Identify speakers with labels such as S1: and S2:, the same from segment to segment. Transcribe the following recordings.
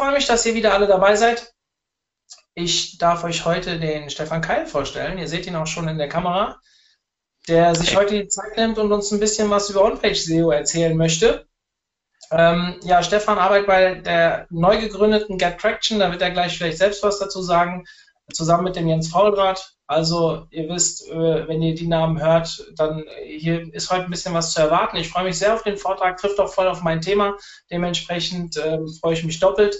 S1: freue mich, dass ihr wieder alle dabei seid. Ich darf euch heute den Stefan Keil vorstellen. Ihr seht ihn auch schon in der Kamera, der sich heute die Zeit nimmt und uns ein bisschen was über On-Page-SEO erzählen möchte. Ähm, ja, Stefan arbeitet bei der neu gegründeten Get Traction, da wird er gleich vielleicht selbst was dazu sagen, zusammen mit dem Jens Faulrad. Also ihr wisst, äh, wenn ihr die Namen hört, dann hier ist heute ein bisschen was zu erwarten. Ich freue mich sehr auf den Vortrag, trifft auch voll auf mein Thema. Dementsprechend äh, freue ich mich doppelt.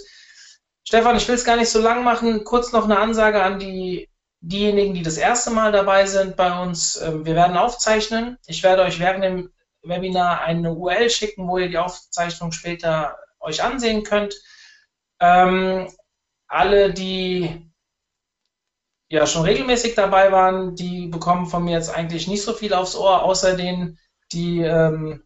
S1: Stefan, ich will es gar nicht so lang machen. Kurz noch eine Ansage an die, diejenigen, die das erste Mal dabei sind bei uns. Ähm, wir werden aufzeichnen. Ich werde euch während dem Webinar eine URL schicken, wo ihr die Aufzeichnung später euch ansehen könnt. Ähm, alle, die ja schon regelmäßig dabei waren, die bekommen von mir jetzt eigentlich nicht so viel aufs Ohr, außer denen, die ähm,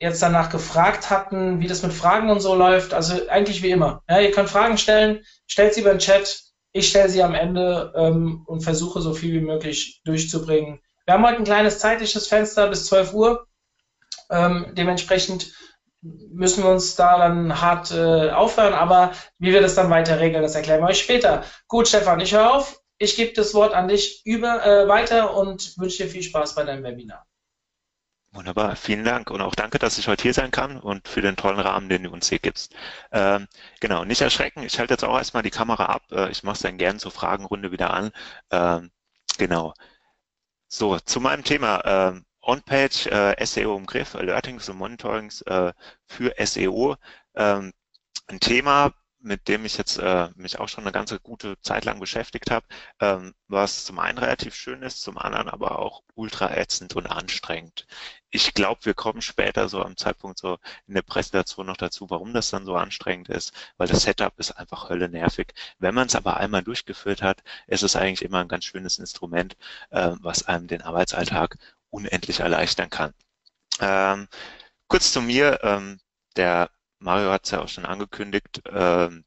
S1: jetzt danach gefragt hatten, wie das mit Fragen und so läuft. Also eigentlich wie immer. Ja, ihr könnt Fragen stellen, stellt sie über den Chat, ich stelle sie am Ende ähm, und versuche so viel wie möglich durchzubringen. Wir haben heute ein kleines zeitliches Fenster bis 12 Uhr. Ähm, dementsprechend müssen wir uns da dann hart äh, aufhören, aber wie wir das dann weiter regeln, das erklären wir euch später. Gut, Stefan, ich höre auf. Ich gebe das Wort an dich über, äh, weiter und wünsche dir viel Spaß bei deinem Webinar.
S2: Wunderbar, vielen Dank und auch danke, dass ich heute hier sein kann und für den tollen Rahmen, den du uns hier gibst. Ähm, genau, nicht erschrecken, ich halte jetzt auch erstmal die Kamera ab. Äh, ich mache es dann gerne zur Fragenrunde wieder an. Ähm, genau. So, zu meinem Thema. Ähm, On-Page äh, SEO im Griff, Alertings und Monitorings äh, für SEO. Ähm, ein Thema, mit dem ich jetzt äh, mich auch schon eine ganze gute Zeit lang beschäftigt habe, ähm, was zum einen relativ schön ist, zum anderen aber auch ultra ätzend und anstrengend. Ich glaube, wir kommen später so am Zeitpunkt so in der Präsentation noch dazu, warum das dann so anstrengend ist, weil das Setup ist einfach hölle nervig. Wenn man es aber einmal durchgeführt hat, ist es eigentlich immer ein ganz schönes Instrument, äh, was einem den Arbeitsalltag unendlich erleichtern kann. Ähm, kurz zu mir, ähm, der Mario hat es ja auch schon angekündigt. Ähm,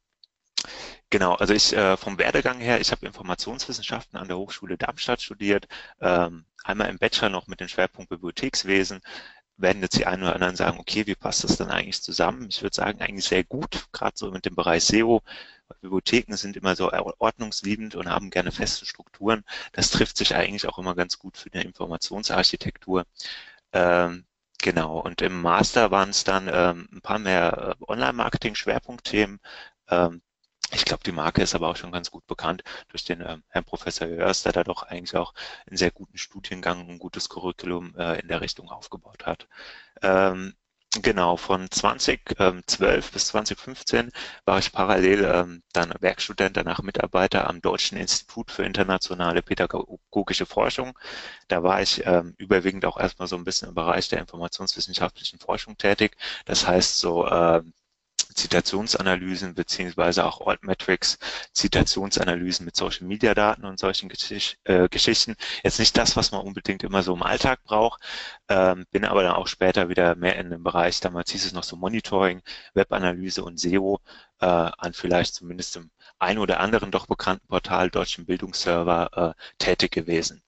S2: genau, also ich äh, vom Werdegang her, ich habe Informationswissenschaften an der Hochschule Darmstadt studiert, ähm, einmal im Bachelor noch mit dem Schwerpunkt Bibliothekswesen. Werden jetzt die einen oder anderen sagen, okay, wie passt das dann eigentlich zusammen? Ich würde sagen, eigentlich sehr gut, gerade so mit dem Bereich SEO. Bibliotheken sind immer so ordnungsliebend und haben gerne feste Strukturen. Das trifft sich eigentlich auch immer ganz gut für die Informationsarchitektur. Ähm, Genau, und im Master waren es dann ähm, ein paar mehr äh, Online-Marketing-Schwerpunktthemen. Ähm, ich glaube, die Marke ist aber auch schon ganz gut bekannt durch den ähm, Herrn Professor Jörs, der da doch eigentlich auch einen sehr guten Studiengang und ein gutes Curriculum äh, in der Richtung aufgebaut hat. Ähm, Genau, von 2012 bis 2015 war ich parallel ähm, dann Werkstudent, danach Mitarbeiter am Deutschen Institut für internationale pädagogische Forschung. Da war ich ähm, überwiegend auch erstmal so ein bisschen im Bereich der informationswissenschaftlichen Forschung tätig. Das heißt so ähm, Zitationsanalysen beziehungsweise auch Altmetrics, Zitationsanalysen mit Social Media Daten und solchen Geschicht, äh, Geschichten. Jetzt nicht das, was man unbedingt immer so im Alltag braucht, ähm, bin aber dann auch später wieder mehr in dem Bereich, damals hieß es noch so Monitoring, Webanalyse und SEO äh, an vielleicht zumindest im ein oder anderen doch bekannten Portal Deutschen Bildungsserver äh, tätig gewesen.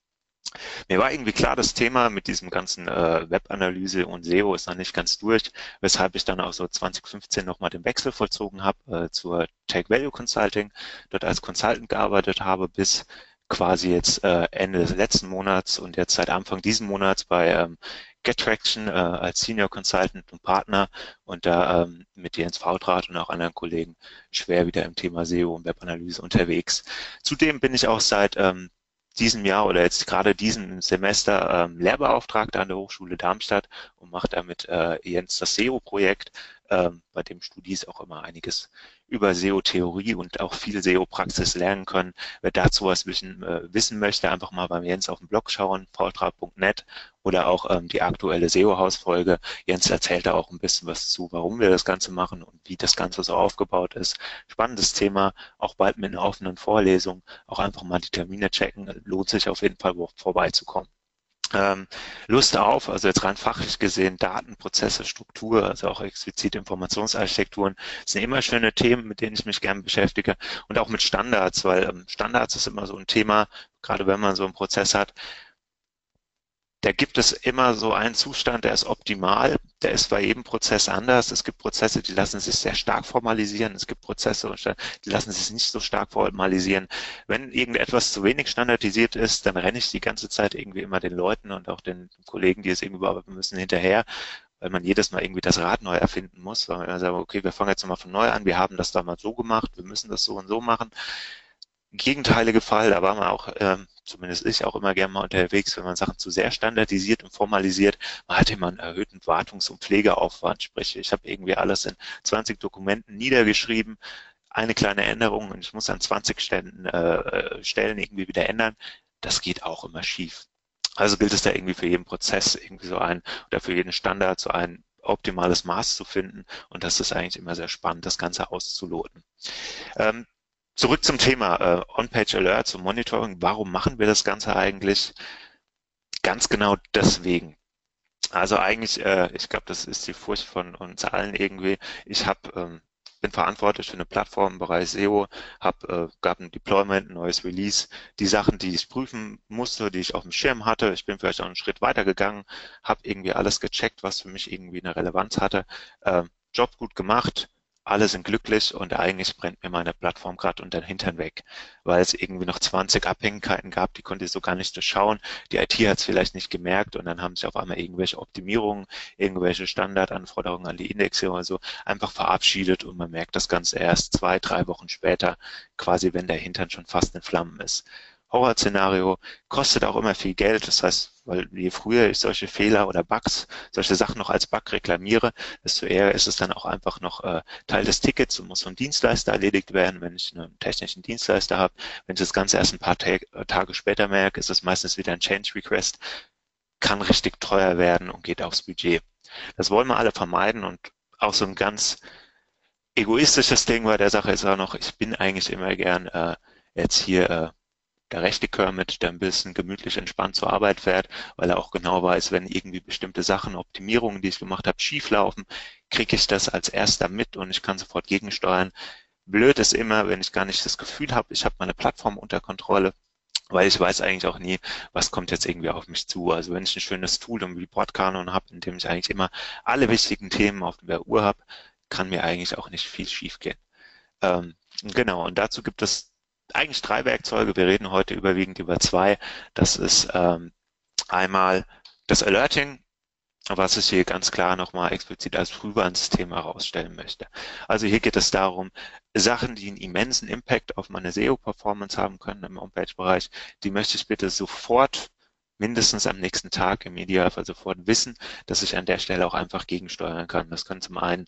S2: Mir war irgendwie klar, das Thema mit diesem ganzen äh, Webanalyse und SEO ist noch nicht ganz durch, weshalb ich dann auch so 2015 nochmal den Wechsel vollzogen habe äh, zur Take Value Consulting, dort als Consultant gearbeitet habe bis quasi jetzt äh, Ende des letzten Monats und jetzt seit Anfang diesen Monats bei ähm, GetTraction äh, als Senior Consultant und Partner und da ähm, mit Jens Fautrat und auch anderen Kollegen schwer wieder im Thema SEO und Webanalyse unterwegs. Zudem bin ich auch seit ähm, diesem Jahr oder jetzt gerade diesem Semester ähm, Lehrbeauftragter an der Hochschule Darmstadt und macht damit äh, Jens das SEO-Projekt, ähm, bei dem Studis auch immer einiges über SEO-Theorie und auch viel SEO-Praxis lernen können. Wer dazu was wissen, äh, wissen möchte, einfach mal beim Jens auf dem Blog schauen, vtra.net oder auch ähm, die aktuelle SEO-Hausfolge. Jens erzählt da auch ein bisschen was zu, warum wir das Ganze machen und wie das Ganze so aufgebaut ist. Spannendes Thema, auch bald mit einer offenen Vorlesung. Auch einfach mal die Termine checken. Lohnt sich auf jeden Fall vorbeizukommen ähm, Lust auf, also jetzt rein fachlich gesehen, Daten, Prozesse, Struktur, also auch explizit Informationsarchitekturen, sind immer schöne Themen, mit denen ich mich gerne beschäftige und auch mit Standards, weil ähm, Standards ist immer so ein Thema, gerade wenn man so einen Prozess hat, da gibt es immer so einen Zustand, der ist optimal, der ist bei jedem Prozess anders. Es gibt Prozesse, die lassen sich sehr stark formalisieren. Es gibt Prozesse, die lassen sich nicht so stark formalisieren. Wenn irgendetwas zu wenig standardisiert ist, dann renne ich die ganze Zeit irgendwie immer den Leuten und auch den Kollegen, die es irgendwie bearbeiten müssen, hinterher weil man jedes Mal irgendwie das Rad neu erfinden muss, weil man sagt, okay, wir fangen jetzt nochmal von neu an, wir haben das damals so gemacht, wir müssen das so und so machen. Gegenteilige Fall, da war man auch, ähm, zumindest ich auch immer gerne mal unterwegs, wenn man Sachen zu sehr standardisiert und formalisiert, man hat immer einen erhöhten Wartungs- und Pflegeaufwand. Sprich, ich habe irgendwie alles in 20 Dokumenten niedergeschrieben, eine kleine Änderung und ich muss an 20 Stellen, äh, Stellen irgendwie wieder ändern. Das geht auch immer schief. Also gilt es da irgendwie für jeden Prozess irgendwie so ein oder für jeden Standard so ein optimales Maß zu finden. Und das ist eigentlich immer sehr spannend, das Ganze auszuloten. Ähm, zurück zum Thema äh, On-Page Alerts und Monitoring. Warum machen wir das Ganze eigentlich? Ganz genau deswegen. Also eigentlich, äh, ich glaube, das ist die Furcht von uns allen irgendwie. Ich habe ähm, bin verantwortlich für eine Plattform im Bereich SEO, hab, äh, gab ein Deployment, ein neues Release, die Sachen, die ich prüfen musste, die ich auf dem Schirm hatte. Ich bin vielleicht auch einen Schritt weiter gegangen, habe irgendwie alles gecheckt, was für mich irgendwie eine Relevanz hatte. Äh, Job gut gemacht, alle sind glücklich und eigentlich brennt mir meine Plattform gerade unter den Hintern weg, weil es irgendwie noch 20 Abhängigkeiten gab, die konnte ich so gar nicht durchschauen. Die IT hat es vielleicht nicht gemerkt und dann haben sich auf einmal irgendwelche Optimierungen, irgendwelche Standardanforderungen an die Indexierung oder so einfach verabschiedet und man merkt das Ganze erst zwei, drei Wochen später, quasi wenn der Hintern schon fast in Flammen ist. Horrorszenario, kostet auch immer viel Geld. Das heißt, weil je früher ich solche Fehler oder Bugs, solche Sachen noch als Bug reklamiere, desto eher ist es dann auch einfach noch äh, Teil des Tickets und muss vom Dienstleister erledigt werden, wenn ich einen technischen Dienstleister habe. Wenn ich das Ganze erst ein paar Tag, äh, Tage später merke, ist es meistens wieder ein Change Request, kann richtig teuer werden und geht aufs Budget. Das wollen wir alle vermeiden und auch so ein ganz egoistisches Ding bei der Sache ist auch noch, ich bin eigentlich immer gern äh, jetzt hier äh, der rechte Kermit, der ein bisschen gemütlich entspannt zur Arbeit fährt, weil er auch genau weiß, wenn irgendwie bestimmte Sachen, Optimierungen, die ich gemacht habe, schief laufen, kriege ich das als erster mit und ich kann sofort gegensteuern. Blöd ist immer, wenn ich gar nicht das Gefühl habe, ich habe meine Plattform unter Kontrolle, weil ich weiß eigentlich auch nie, was kommt jetzt irgendwie auf mich zu. Also wenn ich ein schönes Tool im Report-Kanon habe, in dem ich eigentlich immer alle wichtigen Themen auf der Uhr habe, kann mir eigentlich auch nicht viel schiefgehen. Ähm, genau, und dazu gibt es eigentlich drei Werkzeuge. Wir reden heute überwiegend über zwei. Das ist ähm, einmal das Alerting, was ich hier ganz klar nochmal explizit als Frühwarnsystem herausstellen möchte. Also hier geht es darum, Sachen, die einen immensen Impact auf meine SEO-Performance haben können im Homepage-Bereich, die möchte ich bitte sofort mindestens am nächsten Tag im Idealfall sofort wissen, dass ich an der Stelle auch einfach gegensteuern kann. Das können zum einen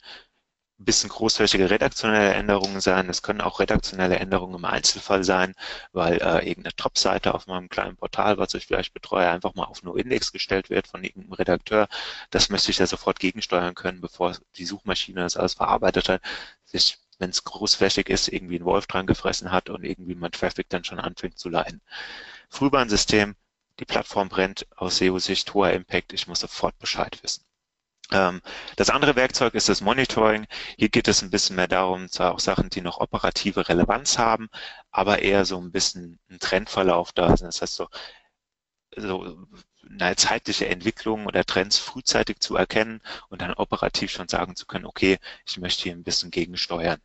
S2: bisschen großflächige redaktionelle Änderungen sein. Es können auch redaktionelle Änderungen im Einzelfall sein, weil äh, irgendeine Top-Seite auf meinem kleinen Portal, was ich vielleicht betreue, einfach mal auf No-Index gestellt wird von irgendeinem Redakteur. Das möchte ich ja sofort gegensteuern können, bevor die Suchmaschine das alles verarbeitet hat, sich wenn es großflächig ist, irgendwie ein Wolf dran gefressen hat und irgendwie mein Traffic dann schon anfängt zu leiden. Frühwarnsystem, die Plattform brennt aus SEO-Sicht, hoher Impact, ich muss sofort Bescheid wissen. Ähm, das andere Werkzeug ist das Monitoring. Hier geht es ein bisschen mehr darum, zwar auch Sachen, die noch operative Relevanz haben, aber eher so ein bisschen ein Trendverlauf da sind. Das heißt so, so eine zeitliche Entwicklung oder Trends frühzeitig zu erkennen und dann operativ schon sagen zu können, okay, ich möchte hier ein bisschen gegensteuern.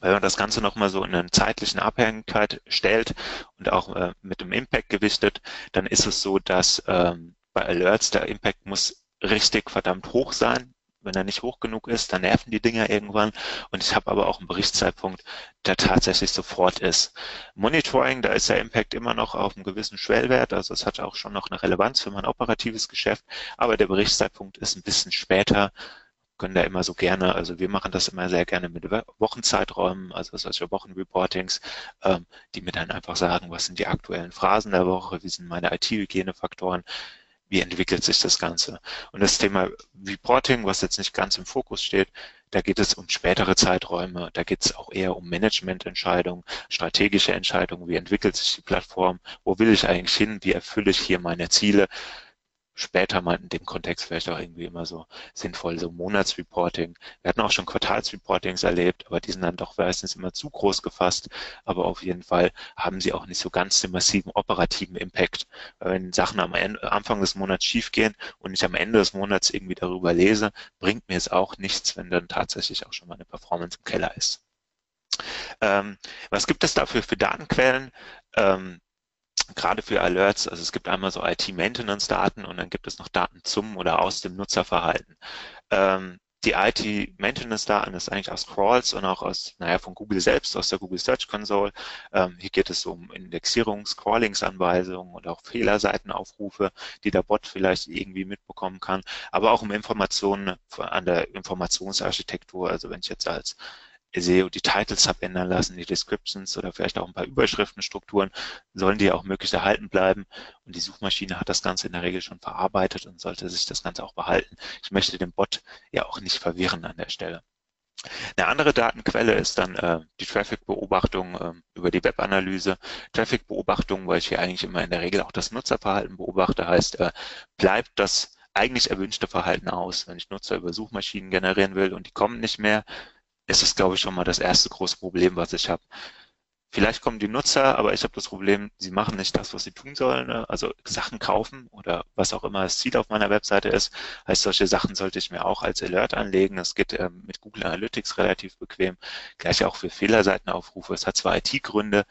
S2: Wenn man das Ganze nochmal so in eine zeitlichen Abhängigkeit stellt und auch äh, mit dem Impact gewichtet, dann ist es so, dass ähm, bei Alerts der Impact muss richtig verdammt hoch sein. Wenn er nicht hoch genug ist, dann nerven die Dinger irgendwann. Und ich habe aber auch einen Berichtszeitpunkt, der tatsächlich sofort ist. Monitoring, da ist der Impact immer noch auf einem gewissen Schwellwert. Also es hat auch schon noch eine Relevanz für mein operatives Geschäft. Aber der Berichtszeitpunkt ist ein bisschen später können da immer so gerne, also wir machen das immer sehr gerne mit Wochenzeiträumen, also solche Wochenreportings, ähm, die mir dann einfach sagen, was sind die aktuellen Phrasen der Woche, wie sind meine IT-Hygienefaktoren, wie entwickelt sich das Ganze. Und das Thema Reporting, was jetzt nicht ganz im Fokus steht, da geht es um spätere Zeiträume, da geht es auch eher um Managemententscheidungen, strategische Entscheidungen, wie entwickelt sich die Plattform, wo will ich eigentlich hin, wie erfülle ich hier meine Ziele. Später mal in dem Kontext vielleicht auch irgendwie immer so sinnvoll, so Monatsreporting. Wir hatten auch schon Quartalsreportings erlebt, aber die sind dann doch meistens immer zu groß gefasst. Aber auf jeden Fall haben sie auch nicht so ganz den massiven operativen Impact. Weil wenn Sachen am Ende, Anfang des Monats schiefgehen und ich am Ende des Monats irgendwie darüber lese, bringt mir es auch nichts, wenn dann tatsächlich auch schon mal eine Performance im Keller ist. Ähm, was gibt es dafür für Datenquellen? Ähm, gerade für Alerts, also es gibt einmal so IT-Maintenance-Daten und dann gibt es noch Daten zum oder aus dem Nutzerverhalten. Ähm, die IT-Maintenance-Daten ist eigentlich aus Crawls und auch aus, naja, von Google selbst, aus der Google Search Console. Ähm, hier geht es um Indexierung, Scrollingsanweisungen und auch Fehlerseitenaufrufe, die der Bot vielleicht irgendwie mitbekommen kann, aber auch um Informationen an der Informationsarchitektur. Also wenn ich jetzt als SEO die Titles habe ändern lassen, die Descriptions oder vielleicht auch ein paar Überschriftenstrukturen, sollen die auch möglichst erhalten bleiben. Und die Suchmaschine hat das Ganze in der Regel schon verarbeitet und sollte sich das Ganze auch behalten. Ich möchte den Bot ja auch nicht verwirren an der Stelle. Eine andere Datenquelle ist dann äh, die Traffic-Beobachtung äh, über die Webanalyse. Traffic-Beobachtung, weil ich hier eigentlich immer in der Regel auch das Nutzerverhalten beobachte, heißt, äh, bleibt das eigentlich erwünschte Verhalten aus. Wenn ich Nutzer über Suchmaschinen generieren will und die kommen nicht mehr, ist es, glaube ich, schon mal das erste große Problem, was ich habe. Vielleicht kommen die Nutzer, aber ich habe das Problem, sie machen nicht das, was sie tun sollen. Ne? Also Sachen kaufen oder was auch immer das Ziel auf meiner Webseite ist. Heißt, solche Sachen sollte ich mir auch als Alert anlegen. Das geht ähm, mit Google Analytics relativ bequem. Gleich auch für Fehlerseitenaufrufe. Es hat zwar IT-Gründe,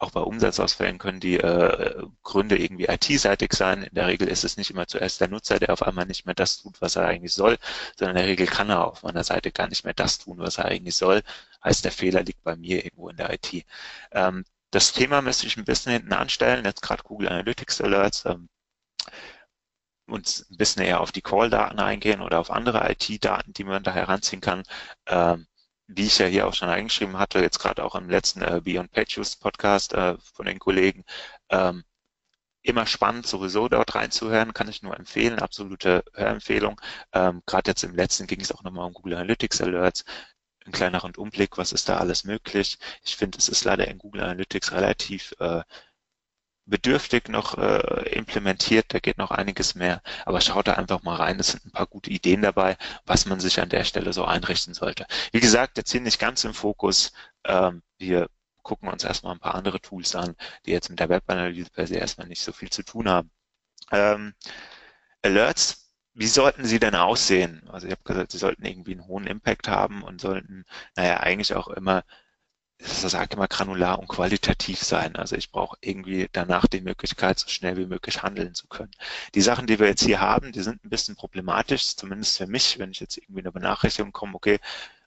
S2: auch bei Umsatzausfällen können die äh, Gründe irgendwie IT-seitig sein. In der Regel ist es nicht immer zuerst der Nutzer, der auf einmal nicht mehr das tut, was er eigentlich soll, sondern in der Regel kann er auf meiner Seite gar nicht mehr das tun, was er eigentlich soll. Heißt, der Fehler liegt bei mir irgendwo in der IT. Ähm, das Thema müsste ich ein bisschen hinten anstellen, jetzt gerade Google Analytics Alerts. Ähm, und ein bisschen eher auf die Call-Daten eingehen oder auf andere IT-Daten, die man da heranziehen kann. Ähm, wie ich ja hier auch schon eingeschrieben hatte, jetzt gerade auch im letzten äh, Beyond Pages Podcast äh, von den Kollegen, ähm, immer spannend, sowieso dort reinzuhören, kann ich nur empfehlen, absolute Hörempfehlung. Ähm, gerade jetzt im letzten ging es auch nochmal um Google Analytics Alerts, ein kleiner Rundumblick, was ist da alles möglich. Ich finde, es ist leider in Google Analytics relativ äh, bedürftig noch äh, implementiert, da geht noch einiges mehr, aber schaut da einfach mal rein, es sind ein paar gute Ideen dabei, was man sich an der Stelle so einrichten sollte. Wie gesagt, jetzt hier nicht ganz im Fokus, ähm, wir gucken uns erstmal ein paar andere Tools an, die jetzt mit der Webanalyse per se erstmal nicht so viel zu tun haben. Ähm, Alerts, wie sollten sie denn aussehen? Also ich habe gesagt, sie sollten irgendwie einen hohen Impact haben und sollten, naja, eigentlich auch immer ich sage immer granular und qualitativ sein. Also ich brauche irgendwie danach die Möglichkeit, so schnell wie möglich handeln zu können. Die Sachen, die wir jetzt hier haben, die sind ein bisschen problematisch, zumindest für mich, wenn ich jetzt irgendwie eine Benachrichtigung komme, okay,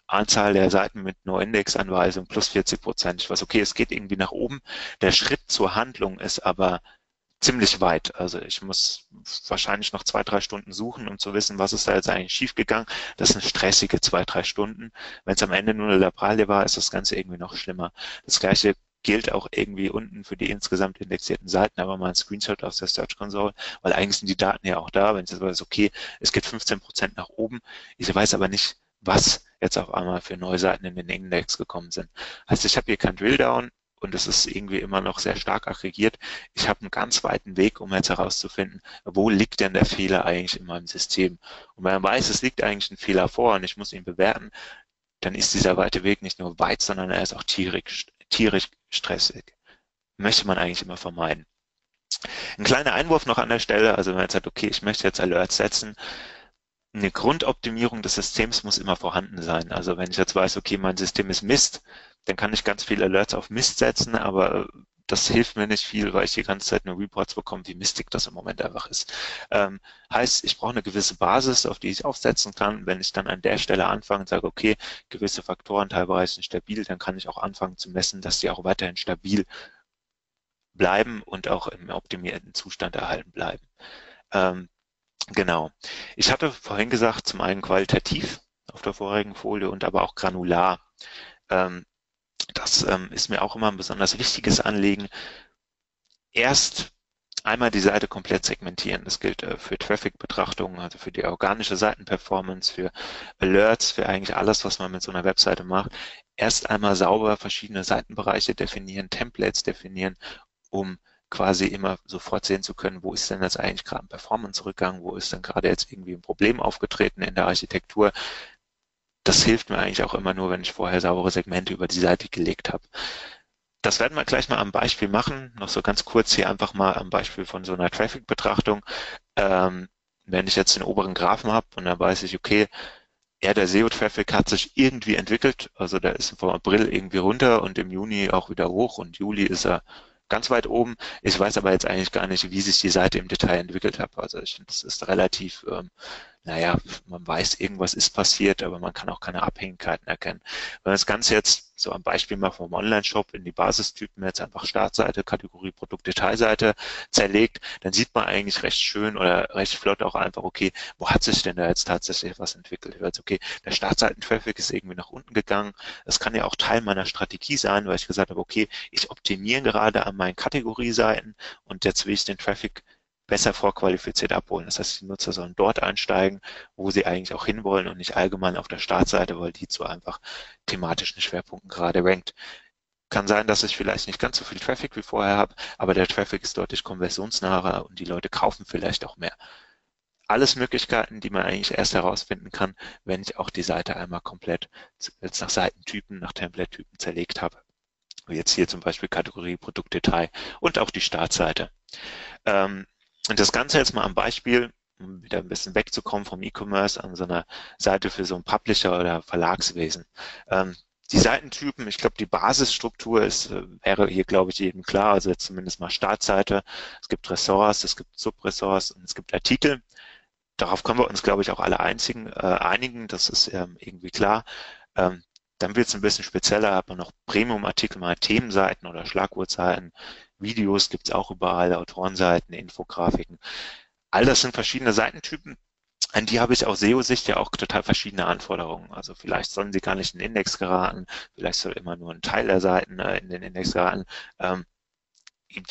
S2: Anzahl der Seiten mit No-Index-Anweisung plus 40 Prozent. Ich weiß, okay, es geht irgendwie nach oben. Der Schritt zur Handlung ist aber ziemlich weit. Also ich muss wahrscheinlich noch zwei, drei Stunden suchen, um zu wissen, was ist da jetzt eigentlich schiefgegangen. Das sind stressige zwei, drei Stunden. Wenn es am Ende nur eine Lapralie war, ist das Ganze irgendwie noch schlimmer. Das gleiche gilt auch irgendwie unten für die insgesamt indexierten Seiten, aber mal ein Screenshot aus der Search Console, weil eigentlich sind die Daten ja auch da, wenn ich jetzt weiß, okay, es geht 15 Prozent nach oben, ich weiß aber nicht, was jetzt auf einmal für neue Seiten in den Index gekommen sind. Heißt, ich habe hier kein Drilldown, und es ist irgendwie immer noch sehr stark aggregiert. Ich habe einen ganz weiten Weg, um jetzt herauszufinden, wo liegt denn der Fehler eigentlich in meinem System. Und wenn man weiß, es liegt eigentlich ein Fehler vor und ich muss ihn bewerten, dann ist dieser weite Weg nicht nur weit, sondern er ist auch tierisch, tierisch stressig. Möchte man eigentlich immer vermeiden. Ein kleiner Einwurf noch an der Stelle, also wenn man jetzt sagt, okay, ich möchte jetzt Alerts setzen, eine Grundoptimierung des Systems muss immer vorhanden sein. Also wenn ich jetzt weiß, okay, mein System ist Mist, dann kann ich ganz viele Alerts auf Mist setzen, aber äh, das hilft mir nicht viel, weil ich die ganze Zeit nur Reports bekomme, wie mistig das im Moment einfach ist. Ähm, heißt, ich brauche eine gewisse Basis, auf die ich aufsetzen kann. Wenn ich dann an der Stelle anfange und sage, okay, gewisse Faktoren teilweise sind stabil, dann kann ich auch anfangen zu messen, dass die auch weiterhin stabil bleiben und auch im optimierten Zustand erhalten bleiben. Ähm, Genau. Ich hatte vorhin gesagt, zum einen qualitativ auf der vorigen Folie und aber auch granular. Ähm, das ähm, ist mir auch immer ein besonders wichtiges Anliegen. Erst einmal die Seite komplett segmentieren. Das gilt äh, für Traffic-Betrachtungen, also für die organische Seitenperformance, für Alerts, für eigentlich alles, was man mit so einer Webseite macht. Erst einmal sauber verschiedene Seitenbereiche definieren, Templates definieren, um quasi immer sofort sehen zu können, wo ist denn jetzt eigentlich gerade ein Performance-Rückgang, wo ist denn gerade jetzt irgendwie ein Problem aufgetreten in der Architektur. Das hilft mir eigentlich auch immer nur, wenn ich vorher saubere Segmente über die Seite gelegt habe. Das werden wir gleich mal am Beispiel machen. Noch so ganz kurz hier einfach mal am Beispiel von so einer Traffic-Betrachtung. Ähm, wenn ich jetzt den oberen Graphen habe und dann weiß ich, okay, ja, der SEO-Traffic hat sich irgendwie entwickelt. Also der ist vom April irgendwie runter und im Juni auch wieder hoch und Juli ist er ganz weit oben. Ich weiß aber jetzt eigentlich gar nicht, wie sich die Seite im Detail entwickelt hat. Also ich finde, das ist relativ ähm, naja, man weiß, irgendwas ist passiert, aber man kann auch keine Abhängigkeiten erkennen. Wenn man das Ganze jetzt so am Beispiel mal vom Online-Shop in die Basistypen jetzt einfach Startseite, Kategorie Produkt, Detailseite zerlegt, dann sieht man eigentlich recht schön oder recht flott auch einfach, okay, wo hat sich denn da jetzt tatsächlich was entwickelt? Weiß, okay, der Startseiten-Traffic ist irgendwie nach unten gegangen. Das kann ja auch Teil meiner Strategie sein, weil ich gesagt habe, okay, ich optimiere gerade an meinen Kategorieseiten und jetzt will ich den Traffic besser vorqualifiziert abholen. Das heißt, die Nutzer sollen dort einsteigen, wo sie eigentlich auch hinwollen und nicht allgemein auf der Startseite, weil die zu einfach thematischen Schwerpunkten gerade rankt. Kann sein, dass ich vielleicht nicht ganz so viel Traffic wie vorher habe, aber der Traffic ist deutlich konversionsnaher und die Leute kaufen vielleicht auch mehr. Alles Möglichkeiten, die man eigentlich erst herausfinden kann, wenn ich auch die Seite einmal komplett jetzt nach Seitentypen, nach Template-Typen zerlegt habe. Jetzt hier zum Beispiel Kategorie Produktdetail und auch die Startseite. Ähm, und das Ganze jetzt mal am Beispiel, um wieder ein bisschen wegzukommen vom E-Commerce an so einer Seite für so ein Publisher oder Verlagswesen. Ähm, die Seitentypen, ich glaube, die Basisstruktur ist, äh, wäre hier, glaube ich, jedem klar. Also jetzt zumindest mal Startseite. Es gibt Ressorts, es gibt Subressorts und es gibt Artikel. Darauf können wir uns, glaube ich, auch alle einzigen, äh, einigen. Das ist ähm, irgendwie klar. Ähm, dann wird es ein bisschen spezieller, hat man noch Premium-Artikel, mal Themenseiten oder Schlagwortseiten, Videos gibt es auch überall, Autorenseiten, Infografiken. All das sind verschiedene Seitentypen. An die habe ich aus SEO-Sicht ja auch total verschiedene Anforderungen. Also vielleicht sollen sie gar nicht in den Index geraten, vielleicht soll immer nur ein Teil der Seiten äh, in den Index geraten. Ähm,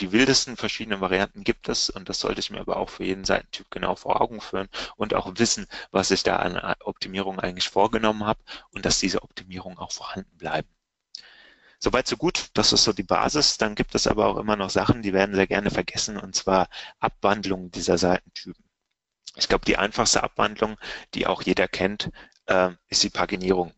S2: die wildesten verschiedenen Varianten gibt es und das sollte ich mir aber auch für jeden Seitentyp genau vor Augen führen und auch wissen, was ich da an Optimierung eigentlich vorgenommen habe und dass diese Optimierungen auch vorhanden bleiben. Soweit so gut, das ist so die Basis. Dann gibt es aber auch immer noch Sachen, die werden sehr gerne vergessen, und zwar Abwandlungen dieser Seitentypen. Ich glaube, die einfachste Abwandlung, die auch jeder kennt, äh, ist die Paginierung.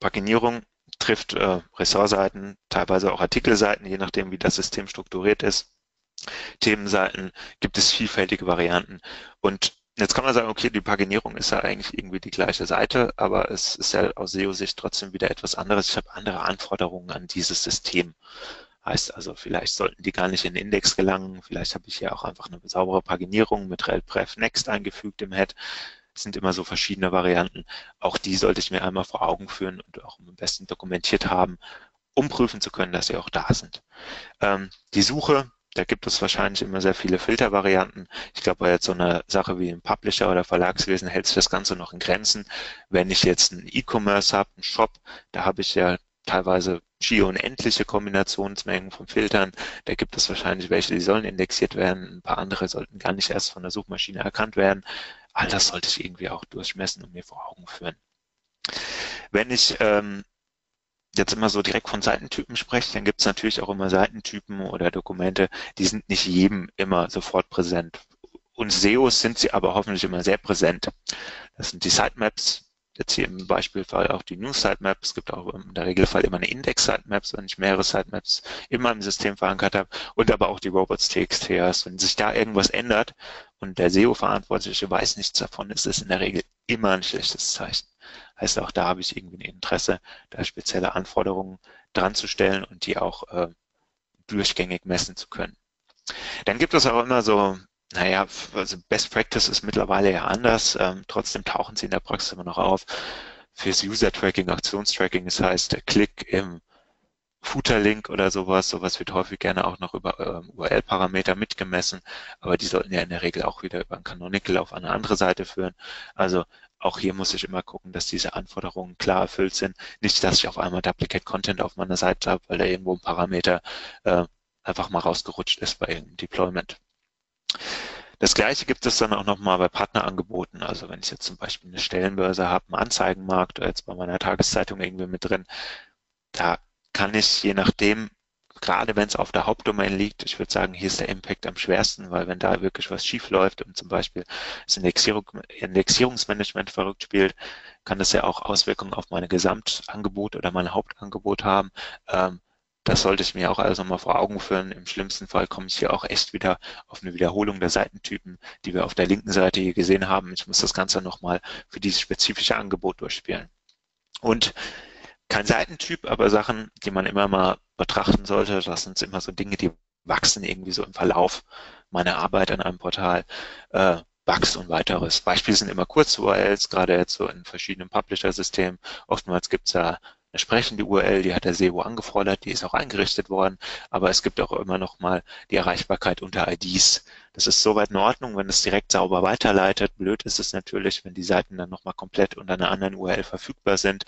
S2: Paginierung trifft äh, Ressortseiten, teilweise auch Artikelseiten, je nachdem, wie das System strukturiert ist. Themenseiten gibt es vielfältige Varianten. Und Jetzt kann man sagen, okay, die Paginierung ist ja eigentlich irgendwie die gleiche Seite, aber es ist ja aus SEO-Sicht trotzdem wieder etwas anderes. Ich habe andere Anforderungen an dieses System. Heißt also, vielleicht sollten die gar nicht in den Index gelangen. Vielleicht habe ich hier auch einfach eine saubere Paginierung mit relpref next eingefügt im Head. Es sind immer so verschiedene Varianten. Auch die sollte ich mir einmal vor Augen führen und auch am besten dokumentiert haben, um prüfen zu können, dass sie auch da sind. Ähm, die Suche da gibt es wahrscheinlich immer sehr viele Filtervarianten. Ich glaube, bei jetzt so einer Sache wie ein Publisher oder Verlagswesen hält sich das Ganze noch in Grenzen. Wenn ich jetzt einen E-Commerce habe, einen Shop, da habe ich ja teilweise schier unendliche Kombinationsmengen von Filtern. Da gibt es wahrscheinlich welche, die sollen indexiert werden. Ein paar andere sollten gar nicht erst von der Suchmaschine erkannt werden. All das sollte ich irgendwie auch durchmessen und mir vor Augen führen. Wenn ich ähm, jetzt immer so direkt von Seitentypen spreche, dann gibt es natürlich auch immer Seitentypen oder Dokumente, die sind nicht jedem immer sofort präsent. Und SEOs sind sie aber hoffentlich immer sehr präsent. Das sind die Sitemaps, jetzt hier im Beispielfall auch die News Sitemaps. Es gibt auch in der Regelfall immer eine Index Sitemaps, wenn ich mehrere Sitemaps in meinem System verankert habe und aber auch die Robots.txt. Wenn sich da irgendwas ändert und der SEO-Verantwortliche weiß nichts davon, ist es in der Regel immer ein schlechtes Zeichen. Heißt auch, da habe ich irgendwie ein Interesse, da spezielle Anforderungen dran zu stellen und die auch äh, durchgängig messen zu können. Dann gibt es auch immer so, naja, also Best Practice ist mittlerweile ja anders, ähm, trotzdem tauchen sie in der Praxis immer noch auf. Fürs User-Tracking, Aktionstracking, das heißt, der Klick im Footer-Link oder sowas. Sowas wird häufig gerne auch noch über äh, URL-Parameter mitgemessen, aber die sollten ja in der Regel auch wieder über ein Canonical auf eine andere Seite führen. Also auch hier muss ich immer gucken, dass diese Anforderungen klar erfüllt sind. Nicht, dass ich auf einmal Duplicate Content auf meiner Seite habe, weil da irgendwo ein Parameter äh, einfach mal rausgerutscht ist bei irgendeinem Deployment. Das gleiche gibt es dann auch nochmal bei Partnerangeboten. Also wenn ich jetzt zum Beispiel eine Stellenbörse habe, einen Anzeigenmarkt jetzt bei meiner Tageszeitung irgendwie mit drin, da kann ich je nachdem gerade wenn es auf der Hauptdomain liegt, ich würde sagen, hier ist der Impact am schwersten, weil wenn da wirklich was schief läuft und zum Beispiel das Indexierung, Indexierungsmanagement verrückt spielt, kann das ja auch Auswirkungen auf meine Gesamtangebot oder mein Hauptangebot haben. Ähm, das sollte ich mir auch alles nochmal vor Augen führen. Im schlimmsten Fall komme ich hier auch echt wieder auf eine Wiederholung der Seitentypen, die wir auf der linken Seite hier gesehen haben. Ich muss das Ganze nochmal für dieses spezifische Angebot durchspielen. Und kein Seitentyp, aber Sachen, die man immer mal betrachten sollte. Das sind immer so Dinge, die wachsen irgendwie so im Verlauf meiner Arbeit an einem Portal. Äh, Bugs und weiteres. Beispiele sind immer Kurz-URLs, gerade jetzt so in verschiedenen Publisher-Systemen. Oftmals gibt es ja eine sprechende URL, die hat der SEO angefordert, die ist auch eingerichtet worden, aber es gibt auch immer noch mal die Erreichbarkeit unter IDs. Das ist soweit in Ordnung, wenn es direkt sauber weiterleitet. Blöd ist es natürlich, wenn die Seiten dann nochmal komplett unter einer anderen URL verfügbar sind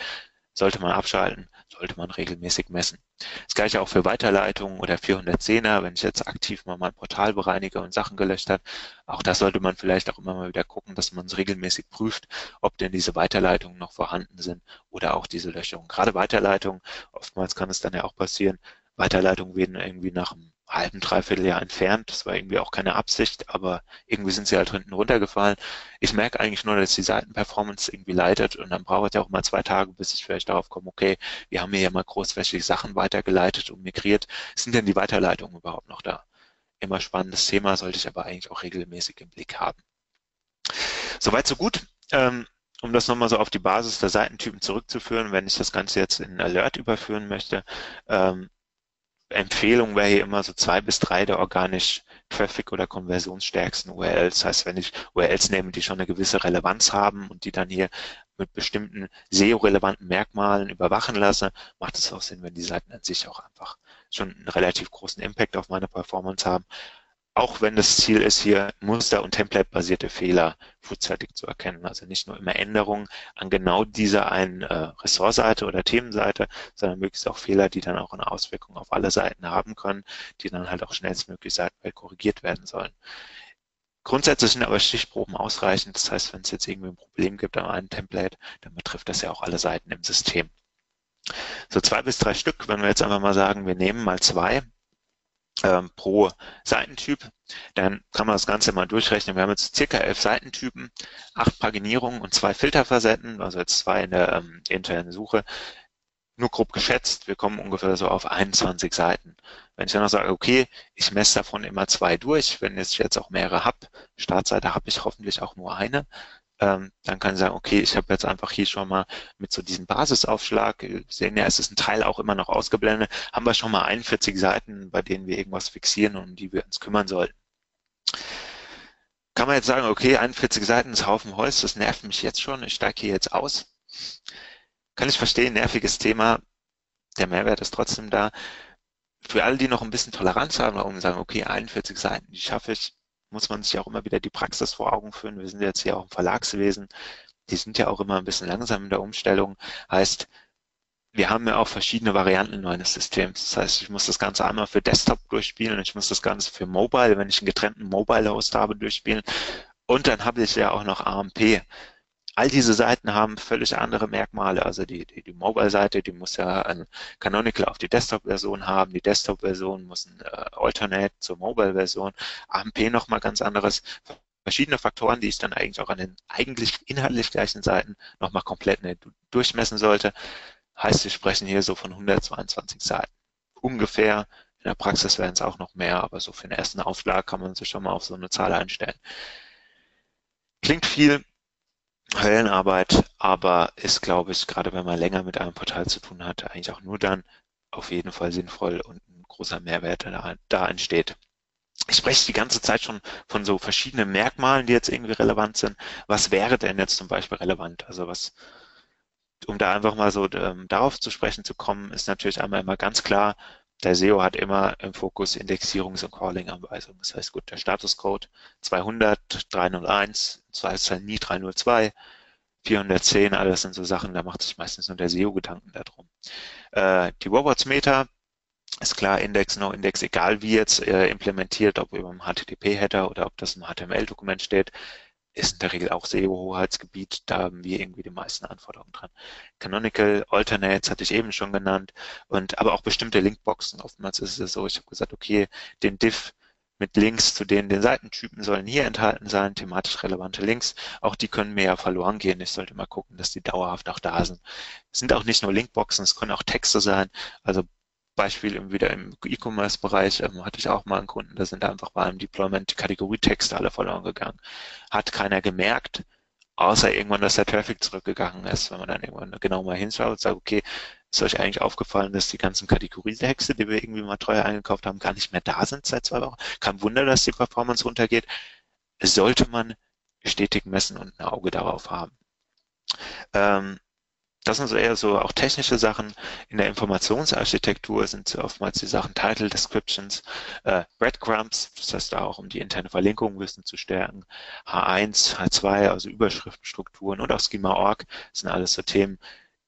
S2: sollte man abschalten, sollte man regelmäßig messen. Das gleiche auch für Weiterleitungen oder 410er, wenn ich jetzt aktiv mal mein Portal bereinige und Sachen gelöscht habe. Auch das sollte man vielleicht auch immer mal wieder gucken, dass man es regelmäßig prüft, ob denn diese Weiterleitungen noch vorhanden sind oder auch diese Löschungen. Gerade Weiterleitungen, oftmals kann es dann ja auch passieren, Weiterleitungen werden irgendwie nach einem halben, dreiviertel Jahr entfernt. Das war irgendwie auch keine Absicht, aber irgendwie sind sie halt hinten runtergefallen. Ich merke eigentlich nur, dass die Seitenperformance irgendwie leidet und dann brauche ich auch mal zwei Tage, bis ich vielleicht darauf komme, okay, wir haben hier ja mal großflächig Sachen weitergeleitet und migriert. Sind denn die Weiterleitungen überhaupt noch da? Immer spannendes Thema, sollte ich aber eigentlich auch regelmäßig im Blick haben. Soweit, so gut. Ähm, um das nochmal so auf die Basis der Seitentypen zurückzuführen, wenn ich das Ganze jetzt in Alert überführen möchte, ähm, Empfehlung wäre hier immer so zwei bis drei der organisch Traffic- oder konversionsstärksten URLs. Das heißt, wenn ich URLs nehme, die schon eine gewisse Relevanz haben und die dann hier mit bestimmten SEO-relevanten Merkmalen überwachen lasse, macht es auch Sinn, wenn die Seiten an sich auch einfach schon einen relativ großen Impact auf meine Performance haben auch wenn das Ziel ist, hier Muster- und Template-basierte Fehler frühzeitig zu erkennen. Also nicht nur immer Änderungen an genau dieser einen äh, Ressortseite oder Themenseite, sondern möglichst auch Fehler, die dann auch eine Auswirkung auf alle Seiten haben können, die dann halt auch schnellstmöglich seitenweit korrigiert werden sollen. Grundsätzlich sind aber Stichproben ausreichend. Das heißt, wenn es jetzt irgendwie ein Problem gibt an einem Template, dann betrifft das ja auch alle Seiten im System. So zwei bis drei Stück, wenn wir jetzt einfach mal sagen, wir nehmen mal zwei, ähm, pro Seitentyp. Dann kann man das Ganze mal durchrechnen. Wir haben jetzt circa elf Seitentypen, acht Paginierungen und zwei Filterfacetten, also jetzt zwei in der ähm, internen Suche. Nur grob geschätzt, wir kommen ungefähr so auf 21 Seiten. Wenn ich dann noch sage, okay, ich messe davon immer zwei durch, wenn ich jetzt auch mehrere habe, Startseite habe ich hoffentlich auch nur eine, ähm, dann kann ich sagen, okay, ich habe jetzt einfach hier schon mal mit so diesem Basisaufschlag, wir sehen ja, es ist ein Teil auch immer noch ausgeblendet, haben wir schon mal 41 Seiten, bei denen wir irgendwas fixieren und um die wir uns kümmern sollten. Kann man jetzt sagen, okay, 41 Seiten ist Haufen Holz, das nervt mich jetzt schon, ich steige hier jetzt aus. Kann ich verstehen, nerviges Thema, der Mehrwert ist trotzdem da. Für alle, die noch ein bisschen Toleranz haben, warum sagen, okay, 41 Seiten, die schaffe ich, muss man sich auch immer wieder die Praxis vor Augen führen. Wir sind jetzt hier auch im Verlagswesen. Die sind ja auch immer ein bisschen langsam in der Umstellung. Heißt, wir haben ja auch verschiedene Varianten eines Systems. Das heißt, ich muss das Ganze einmal für Desktop durchspielen, ich muss das Ganze für Mobile, wenn ich einen getrennten Mobile-Host habe, durchspielen. Und dann habe ich ja auch noch AMP. All diese Seiten haben völlig andere Merkmale. Also die, die, die Mobile-Seite, die muss ja ein Canonical auf die Desktop-Version haben. Die Desktop-Version muss ein äh, Alternate zur Mobile-Version. AMP nochmal ganz anderes. Verschiedene Faktoren, die ich dann eigentlich auch an den eigentlich inhaltlich gleichen Seiten nochmal komplett ne, durchmessen sollte. Heißt, wir sprechen hier so von 122 Seiten. Ungefähr. In der Praxis werden es auch noch mehr, aber so für den ersten Aufschlag kann man sich schon mal auf so eine Zahl einstellen. Klingt viel, Höllenarbeit, aber ist, glaube ich, gerade wenn man länger mit einem Portal zu tun hat, eigentlich auch nur dann auf jeden Fall sinnvoll und ein großer Mehrwert da, da entsteht. Ich spreche die ganze Zeit schon von so verschiedenen Merkmalen, die jetzt irgendwie relevant sind. Was wäre denn jetzt zum Beispiel relevant? Also was, um da einfach mal so ähm, darauf zu sprechen zu kommen, ist natürlich einmal immer ganz klar, der SEO hat immer im Fokus Indexierungs- und Calling-Anweisungen. Das heißt, gut, der Statuscode 200, 301, im Zweifelsfall nie 302, 410, alles sind so Sachen, da macht sich meistens nur der SEO Gedanken darum. Äh, die Robots Meta ist klar, Index, No Index, egal wie jetzt äh, implementiert, ob über einem HTTP-Header oder ob das im HTML-Dokument steht, ist in der Regel auch SEO-Hoheitsgebiet, da haben wir irgendwie die meisten Anforderungen dran. Canonical, Alternates hatte ich eben schon genannt und aber auch bestimmte Linkboxen. Oftmals ist es so, ich habe gesagt, okay, den Div mit Links zu denen den Seitentypen sollen hier enthalten sein, thematisch relevante Links. Auch die können mir ja verloren gehen. Ich sollte mal gucken, dass die dauerhaft auch da sind. Es sind auch nicht nur Linkboxen, es können auch Texte sein. Also Beispiel wieder im E-Commerce-Bereich ähm, hatte ich auch mal einen Kunden, da sind einfach bei einem Deployment die Kategorietexte alle verloren gegangen. Hat keiner gemerkt, außer irgendwann, dass der Traffic zurückgegangen ist. Wenn man dann irgendwann genau mal hinschaut und sagt, okay, ist euch eigentlich aufgefallen, dass die ganzen Kategorietexte, die wir irgendwie mal teuer eingekauft haben, gar nicht mehr da sind seit zwei Wochen? Kein Wunder, dass die Performance runtergeht. Sollte man stetig messen und ein Auge darauf haben. Ähm, das sind so eher so auch technische Sachen. In der Informationsarchitektur sind oftmals die Sachen Title Descriptions, äh, Breadcrumbs, das heißt auch, um die interne Verlinkung ein bisschen zu stärken, H1, H2, also Überschriftenstrukturen und auch Schema.org sind alles so Themen,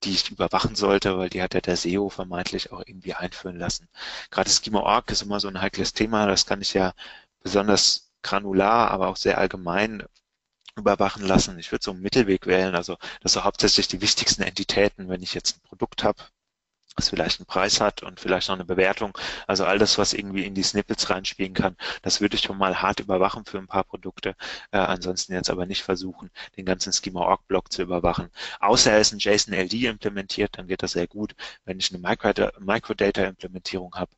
S2: die ich überwachen sollte, weil die hat ja der SEO vermeintlich auch irgendwie einführen lassen. Gerade Schema.org ist immer so ein heikles Thema, das kann ich ja besonders granular, aber auch sehr allgemein überwachen lassen. Ich würde so einen Mittelweg wählen, also das so hauptsächlich die wichtigsten Entitäten, wenn ich jetzt ein Produkt habe, das vielleicht einen Preis hat und vielleicht noch eine Bewertung. Also all das, was irgendwie in die Snippets reinspielen kann, das würde ich schon mal hart überwachen für ein paar Produkte. Äh, ansonsten jetzt aber nicht versuchen, den ganzen Schema-Org-Block zu überwachen. Außer er ist ein JSON-LD implementiert, dann geht das sehr gut. Wenn ich eine Microdata-Implementierung habe,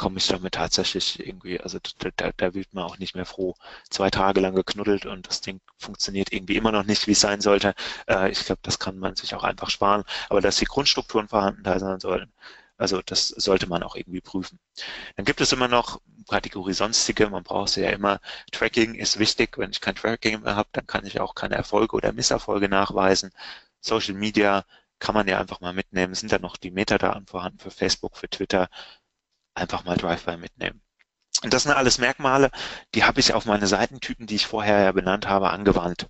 S2: komme ich damit tatsächlich irgendwie, also da, da wird man auch nicht mehr froh. Zwei Tage lang geknuddelt und das Ding funktioniert irgendwie immer noch nicht, wie es sein sollte. Äh, ich glaube, das kann man sich auch einfach sparen. Aber dass die Grundstrukturen vorhanden da sein sollen, also das sollte man auch irgendwie prüfen. Dann gibt es immer noch Kategorie sonstige, man braucht sie ja immer. Tracking ist wichtig. Wenn ich kein Tracking mehr habe, dann kann ich auch keine Erfolge oder Misserfolge nachweisen. Social Media kann man ja einfach mal mitnehmen. Sind da noch die Metadaten vorhanden für Facebook, für Twitter? Einfach mal Drive-by mitnehmen. Und das sind alles Merkmale, die habe ich auf meine Seitentypen, die ich vorher ja benannt habe, angewandt.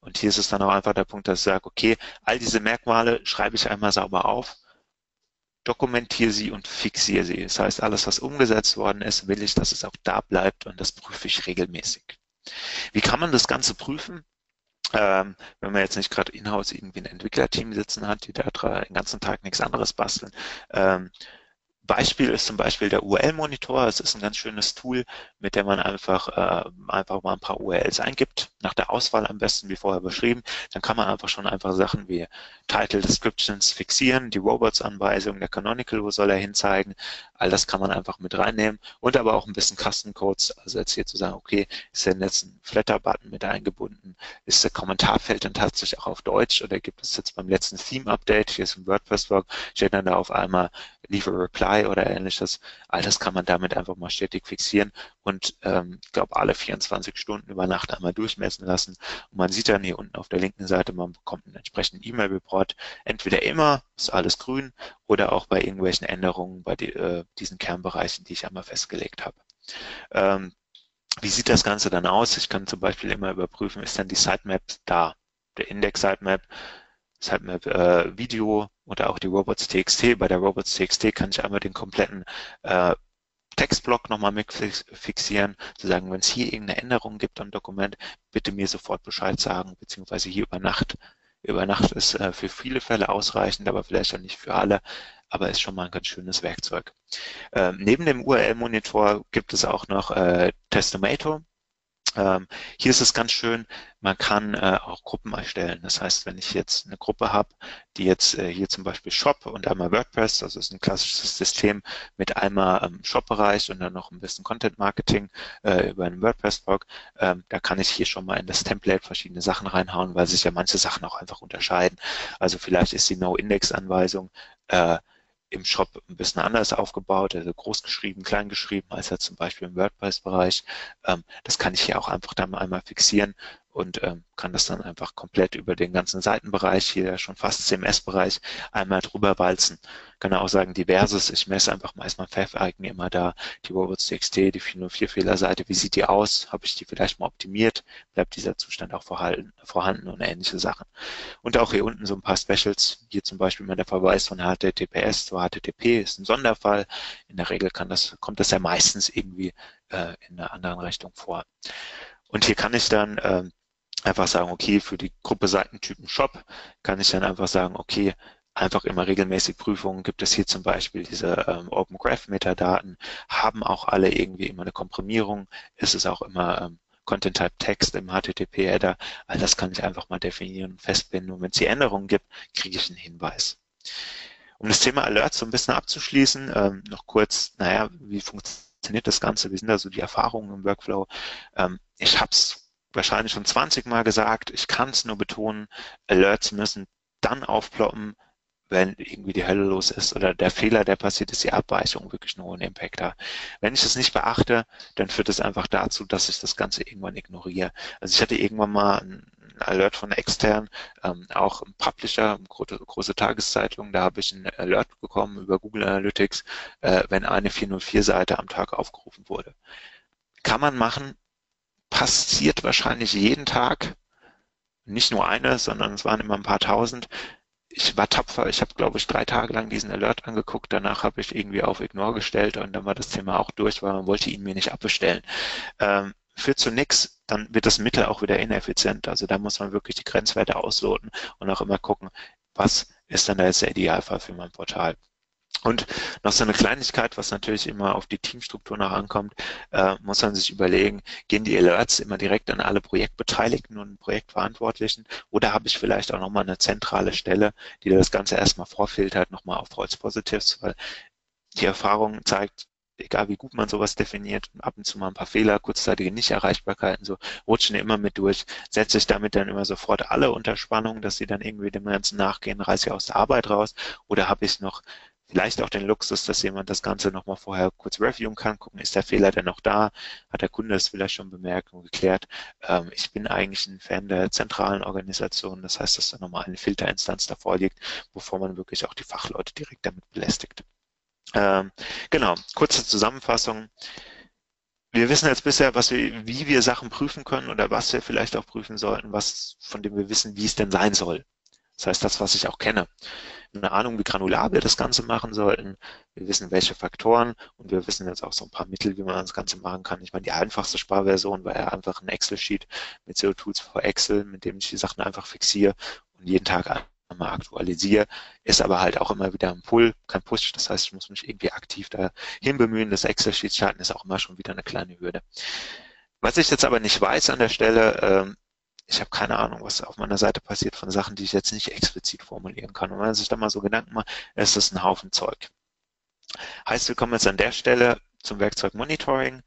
S2: Und hier ist es dann auch einfach der Punkt, dass ich sage, okay, all diese Merkmale schreibe ich einmal sauber auf, dokumentiere sie und fixiere sie. Das heißt, alles, was umgesetzt worden ist, will ich, dass es auch da bleibt und das prüfe ich regelmäßig. Wie kann man das Ganze prüfen? Ähm, wenn man jetzt nicht gerade in-house irgendwie ein Entwicklerteam sitzen hat, die da den ganzen Tag nichts anderes basteln, ähm, Beispiel ist zum Beispiel der URL-Monitor. Es ist ein ganz schönes Tool, mit dem man einfach, äh, einfach mal ein paar URLs eingibt, nach der Auswahl am besten, wie vorher beschrieben. Dann kann man einfach schon einfach Sachen wie Title Descriptions fixieren, die Robots-Anweisung, der Canonical, wo soll er hinzeigen. All das kann man einfach mit reinnehmen und aber auch ein bisschen Custom Codes. Also jetzt hier zu sagen, okay, ist denn jetzt ein Flatter-Button mit eingebunden? Ist der Kommentarfeld dann tatsächlich auch auf Deutsch oder gibt es jetzt beim letzten Theme-Update, hier ist ein WordPress-Blog, steht dann da auf einmal Leave a Reply oder ähnliches. All das kann man damit einfach mal stetig fixieren und ähm, ich glaube alle 24 Stunden über Nacht einmal durchmessen lassen. Und man sieht dann hier unten auf der linken Seite, man bekommt einen entsprechenden E-Mail-Report. Entweder immer ist alles grün oder auch bei irgendwelchen Änderungen bei die, äh, diesen Kernbereichen, die ich einmal festgelegt habe. Ähm, wie sieht das Ganze dann aus? Ich kann zum Beispiel immer überprüfen, ist dann die Sitemap da? Der Index-Sitemap Sitemap äh, Video oder auch die Robots.txt. Bei der Robots.txt kann ich einmal den kompletten äh, Textblock nochmal mit fixieren, zu sagen, wenn es hier irgendeine Änderung gibt am Dokument, bitte mir sofort Bescheid sagen, beziehungsweise hier über Nacht. Über Nacht ist äh, für viele Fälle ausreichend, aber vielleicht auch nicht für alle, aber ist schon mal ein ganz schönes Werkzeug. Ähm, neben dem URL-Monitor gibt es auch noch äh, Testomato. Ähm, hier ist es ganz schön, man kann äh, auch Gruppen erstellen. Das heißt, wenn ich jetzt eine Gruppe habe, die jetzt äh, hier zum Beispiel Shop und einmal WordPress, also ist ein klassisches System mit einmal ähm, Shop-Bereich und dann noch ein bisschen Content-Marketing äh, über einen WordPress-Blog, ähm, da kann ich hier schon mal in das Template verschiedene Sachen reinhauen, weil sich ja manche Sachen auch einfach unterscheiden. Also vielleicht ist die No-Index-Anweisung äh, im Shop ein bisschen anders aufgebaut, also groß geschrieben, klein geschrieben, als er zum Beispiel im WordPress-Bereich. Ähm, das kann ich hier auch einfach dann einmal fixieren und ähm, kann das dann einfach komplett über den ganzen Seitenbereich, hier schon fast CMS-Bereich, einmal drüber walzen. Kann auch sagen, diverses, ich messe einfach mal erstmal Pfeff-Icon immer da, die Robots.txt, die 404-Fehlerseite, wie sieht die aus? Habe ich die vielleicht mal optimiert? Bleibt dieser Zustand auch vorhanden, vorhanden und ähnliche Sachen. Und auch hier unten so ein paar Specials, hier zum Beispiel mal der Verweis von HTTPS zu HTTP ist ein Sonderfall. In der Regel kann das, kommt das ja meistens irgendwie äh, in einer anderen Richtung vor. Und hier kann ich dann äh, einfach sagen, okay, für die Gruppe Seitentypen Shop kann ich dann einfach sagen, okay, einfach immer regelmäßig Prüfungen. Gibt es hier zum Beispiel diese ähm, Open Graph Metadaten? Haben auch alle irgendwie immer eine Komprimierung? Ist es auch immer ähm, Content Type Text im HTTP-Header? All das kann ich einfach mal definieren und festbinden. Und wenn es hier Änderungen gibt, kriege ich einen Hinweis. Um das Thema Alerts so ein bisschen abzuschließen, ähm, noch kurz, naja, wie funktioniert das Ganze? Wie sind da so die Erfahrungen im Workflow? Ähm, ich habe es wahrscheinlich schon 20 Mal gesagt, ich kann es nur betonen, Alerts müssen dann aufploppen, wenn irgendwie die Hölle los ist oder der Fehler, der passiert ist, die Abweichung wirklich einen hohen Impact hat. Wenn ich das nicht beachte, dann führt es einfach dazu, dass ich das Ganze irgendwann ignoriere. Also ich hatte irgendwann mal einen Alert von extern, ähm, auch ein Publisher, große, große Tageszeitung, da habe ich einen Alert bekommen über Google Analytics, äh, wenn eine 404-Seite am Tag aufgerufen wurde. Kann man machen, passiert wahrscheinlich jeden Tag, nicht nur eine, sondern es waren immer ein paar tausend ich war tapfer. Ich habe, glaube ich, drei Tage lang diesen Alert angeguckt. Danach habe ich irgendwie auf Ignore gestellt und dann war das Thema auch durch, weil man wollte ihn mir nicht abbestellen. Ähm, führt zu nichts, dann wird das Mittel auch wieder ineffizient. Also da muss man wirklich die Grenzwerte ausloten und auch immer gucken, was ist dann da jetzt der Idealfall für mein Portal. Und noch so eine Kleinigkeit, was natürlich immer auf die Teamstruktur noch ankommt, äh, muss man sich überlegen, gehen die Alerts immer direkt an alle Projektbeteiligten und Projektverantwortlichen oder habe ich vielleicht auch nochmal eine zentrale Stelle, die das Ganze erstmal vorfiltert, nochmal auf False Positives, weil die Erfahrung zeigt, egal wie gut man sowas definiert, ab und zu mal ein paar Fehler, kurzzeitige Nichterreichbarkeiten, so rutschen immer mit durch, setze ich damit dann immer sofort alle unter Spannung, dass sie dann irgendwie dem Ganzen nachgehen, reiße ich aus der Arbeit raus oder habe ich noch vielleicht auch den Luxus, dass jemand das Ganze nochmal vorher kurz reviewen kann, gucken, ist der Fehler denn noch da, hat der Kunde es vielleicht schon bemerkt und geklärt. Ähm, ich bin eigentlich ein Fan der zentralen Organisation, das heißt, dass da nochmal eine Filterinstanz davor liegt, bevor man wirklich auch die Fachleute direkt damit belästigt. Ähm, genau, kurze Zusammenfassung. Wir wissen jetzt bisher, was wir, wie wir Sachen prüfen können oder was wir vielleicht auch prüfen sollten, was, von dem wir wissen, wie es denn sein soll. Das heißt, das, was ich auch kenne eine Ahnung, wie granular wir das Ganze machen sollten. Wir wissen, welche Faktoren und wir wissen jetzt auch so ein paar Mittel, wie man das Ganze machen kann. Ich meine, die einfachste Sparversion war ja einfach ein Excel-Sheet mit SEO-Tools for Excel, mit dem ich die Sachen einfach fixiere und jeden Tag einmal aktualisiere, ist aber halt auch immer wieder ein Pull, kein Push. Das heißt, ich muss mich irgendwie aktiv dahin bemühen. Das Excel-Sheet schalten ist auch immer schon wieder eine kleine Hürde. Was ich jetzt aber nicht weiß an der Stelle, ähm, ich habe keine Ahnung, was auf meiner Seite passiert von Sachen, die ich jetzt nicht explizit formulieren kann. Und wenn man sich da mal so Gedanken macht, ist das ein Haufen Zeug. Heißt, wir kommen jetzt an der Stelle zum Werkzeug Monitoring.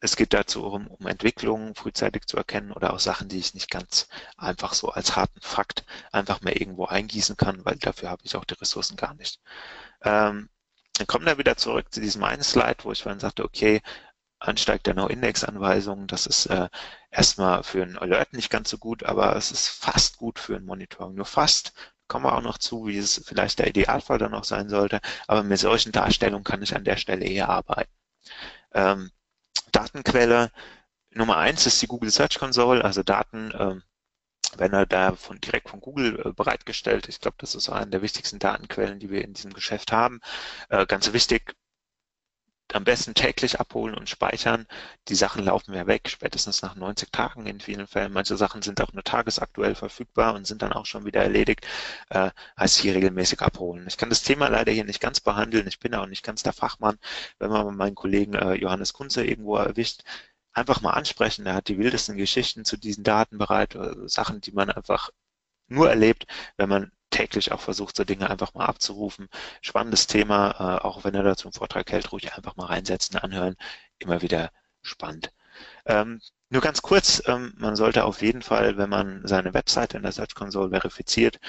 S2: Es geht dazu um, um Entwicklungen frühzeitig zu erkennen oder auch Sachen, die ich nicht ganz einfach so als harten Fakt einfach mehr irgendwo eingießen kann, weil dafür habe ich auch die Ressourcen gar nicht. Ähm, dann kommen wir wieder zurück zu diesem einen Slide, wo ich vorhin sagte, okay, Ansteig der No-Index-Anweisungen. Das ist äh, erstmal für ein Alert nicht ganz so gut, aber es ist fast gut für ein Monitoring. Nur fast kommen wir auch noch zu, wie es vielleicht der Idealfall dann auch sein sollte. Aber mit solchen Darstellungen kann ich an der Stelle eher arbeiten. Ähm, Datenquelle Nummer eins ist die Google Search Console, also Daten ähm, werden da von, direkt von Google äh, bereitgestellt. Ich glaube, das ist eine der wichtigsten Datenquellen, die wir in diesem Geschäft haben. Äh, ganz wichtig, am besten täglich abholen und speichern. Die Sachen laufen ja weg, spätestens nach 90 Tagen in vielen Fällen. Manche Sachen sind auch nur tagesaktuell verfügbar und sind dann auch schon wieder erledigt. Äh, heißt hier regelmäßig abholen. Ich kann das Thema leider hier nicht ganz behandeln. Ich bin auch nicht ganz der Fachmann. Wenn man meinen Kollegen äh, Johannes Kunze irgendwo erwischt, einfach mal ansprechen. Der hat die wildesten Geschichten zu diesen Daten bereit, äh, Sachen, die man einfach nur erlebt, wenn man täglich auch versucht, so Dinge einfach mal abzurufen. Spannendes Thema, äh, auch wenn er dazu einen Vortrag hält, ruhig einfach mal reinsetzen, anhören. Immer wieder spannend. Ähm, nur ganz kurz, ähm, man sollte auf jeden Fall, wenn man seine Webseite in der Search Console verifiziert,